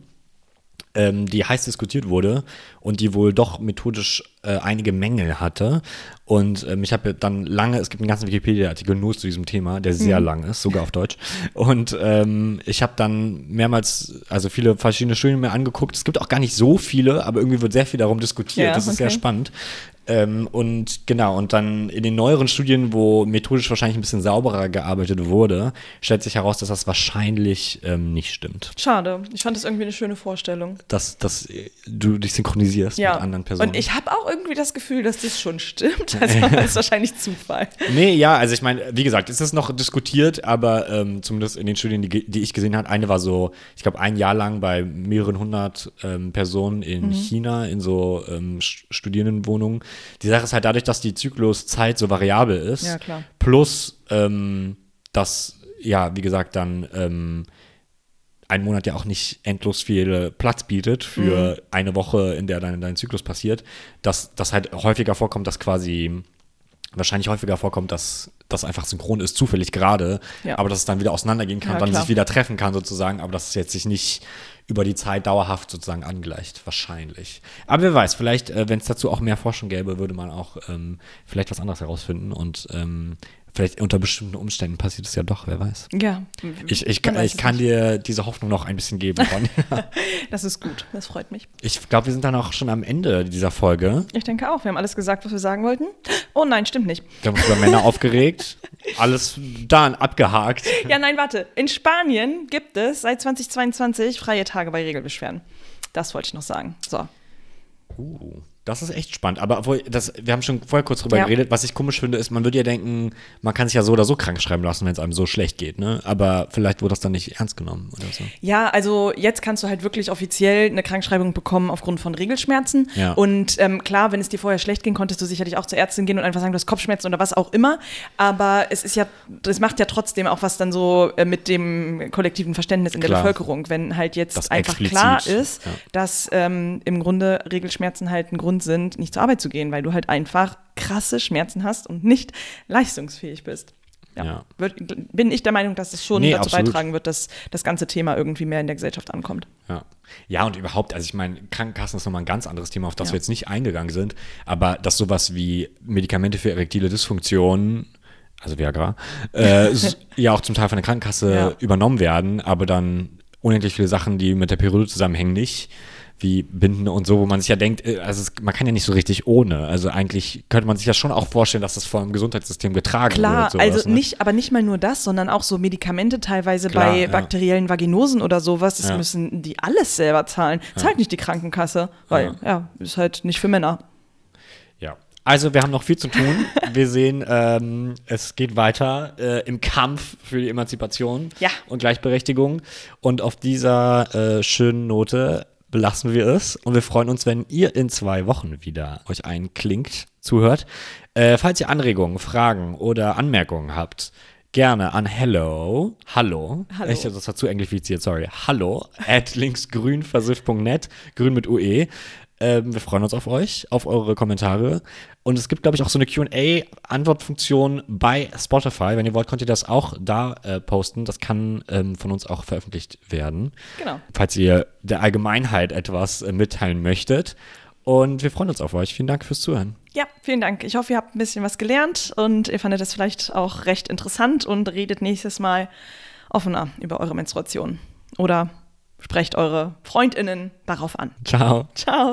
ähm, die heiß diskutiert wurde und die wohl doch methodisch äh, einige Mängel hatte. Und ähm, ich habe dann lange, es gibt einen ganzen Wikipedia-Artikel nur zu diesem Thema, der sehr lang ist, sogar auf Deutsch. Und ähm, ich habe dann mehrmals, also viele verschiedene Studien mir angeguckt. Es gibt auch gar nicht so viele, aber irgendwie wird sehr viel darum diskutiert. Ja, das ist sehr okay. spannend. Ähm, und genau, und dann in den neueren Studien, wo methodisch wahrscheinlich ein bisschen sauberer gearbeitet wurde, stellt sich heraus, dass das wahrscheinlich ähm, nicht stimmt Schade. Ich fand das irgendwie eine schöne Vorstellung. dass, dass du dich synchronisierst Ja. mit anderen Personen. Und ich habe auch irgendwie das Gefühl, dass das schon stimmt. Also das ist wahrscheinlich Zufall. nee, ja, also ich meine, wie gesagt, es ist noch diskutiert, aber ähm, zumindest in den Studien, die, die ich gesehen habe, eine war so, ich glaube, ein Jahr lang bei mehreren hundert ähm, Personen in Mhm. China in so ähm, Studierendenwohnungen. Die Sache ist halt dadurch, dass die Zykluszeit so variabel ist, Ja, klar. plus ähm, dass, ja, wie gesagt, dann ähm, ein Monat ja auch nicht endlos viel Platz bietet für Mhm. eine Woche, in der dein, dein Zyklus passiert, dass das halt häufiger vorkommt, dass quasi wahrscheinlich häufiger vorkommt, dass das einfach synchron ist, zufällig gerade, Ja. aber dass es dann wieder auseinandergehen kann, Ja, dann klar. sich wieder treffen kann sozusagen, aber dass es jetzt sich nicht über die Zeit dauerhaft sozusagen angleicht, wahrscheinlich. Aber wer weiß, vielleicht, äh, wenn es dazu auch mehr Forschung gäbe, würde man auch ähm, vielleicht was anderes herausfinden und ähm, vielleicht unter bestimmten Umständen passiert es ja doch, wer weiß. Ja. Ich, ich, kann- ich kann dir diese Hoffnung noch ein bisschen geben. Das ist gut. Das freut mich. ich glaube, wir sind dann auch schon am Ende dieser Folge. Ich denke auch. Wir haben alles gesagt, was wir sagen wollten. Oh nein, stimmt nicht. Wir haben uns über Männer aufgeregt. Alles dann abgehakt. Ja, nein, warte. In Spanien gibt es seit 2022 freie Tage bei Regelbeschwerden. Das wollte ich noch sagen. So. Uh, das ist echt spannend. Aber obwohl, das, wir haben schon vorher kurz drüber Ja. geredet. Was ich komisch finde, ist, man würde ja denken, man kann sich ja so oder so krank schreiben lassen, wenn es einem so schlecht geht. Ne? Aber vielleicht wurde das dann nicht ernst genommen oder so. Ja, also jetzt kannst du halt wirklich offiziell eine Krankschreibung bekommen aufgrund von Regelschmerzen. Ja. Und ähm, klar, wenn es dir vorher schlecht ging, konntest du sicherlich auch zur Ärztin gehen und einfach sagen, du hast Kopfschmerzen oder was auch immer. Aber es ist ja, das macht ja trotzdem auch was dann so äh, mit dem kollektiven Verständnis in der Klar. Bevölkerung, wenn halt jetzt Das einfach explizit, klar ist, ja. dass ähm, im Grunde Regelschmerzen halt ein Grund sind, nicht zur Arbeit zu gehen, weil du halt einfach krasse Schmerzen hast und nicht leistungsfähig bist. Ja. Ja. Wird, bin ich der Meinung, dass es schon Nee, dazu absolut. beitragen wird, dass das ganze Thema irgendwie mehr in der Gesellschaft ankommt. Ja. ja, und überhaupt, also ich meine, Krankenkassen ist nochmal ein ganz anderes Thema, auf das Ja. wir jetzt nicht eingegangen sind, aber dass sowas wie Medikamente für erektile Dysfunktion, also Viagra, äh, ja auch zum Teil von der Krankenkasse Ja. übernommen werden, aber dann unendlich viele Sachen, die mit der Periode zusammenhängen, nicht wie Binden und so, wo man sich ja denkt, äh, also es, man kann ja nicht so richtig ohne. Also eigentlich könnte man sich ja schon auch vorstellen, dass das vom Gesundheitssystem getragen Klar, wird. sowas, also ne? nicht, aber nicht mal nur das, sondern auch so Medikamente teilweise Klar, bei ja. bakteriellen Vaginosen oder sowas, das Ja. müssen die alles selber zahlen. Zahlt nicht die Krankenkasse, weil ja. ist halt nicht für Männer. Ja. Also wir haben noch viel zu tun. Wir sehen, ähm, es geht weiter äh, im Kampf für die Emanzipation Ja. und Gleichberechtigung. Und auf dieser äh, schönen Note belassen wir es. Und wir freuen uns, wenn ihr in zwei Wochen wieder euch einklingt, zuhört. Äh, falls ihr Anregungen, Fragen oder Anmerkungen habt, gerne an hello, hallo, Hallo. ich das dazu englifiziert, sorry, hallo, at linksgrünversiff.net, grün mit UE. Ähm, wir freuen uns auf euch, auf eure Kommentare. Und es gibt, glaube ich, auch so eine QA-Antwortfunktion bei Spotify. Wenn ihr wollt, könnt ihr das auch da äh, posten. Das kann ähm, von uns auch veröffentlicht werden. Genau. Falls ihr der Allgemeinheit etwas äh, mitteilen möchtet. Und wir freuen uns auf euch. Vielen Dank fürs Zuhören. Ja, vielen Dank. Ich hoffe, ihr habt ein bisschen was gelernt und ihr fandet das vielleicht auch recht interessant und redet nächstes Mal offener über eure Menstruation. Oder sprecht eure FreundInnen darauf an. Ciao. Ciao.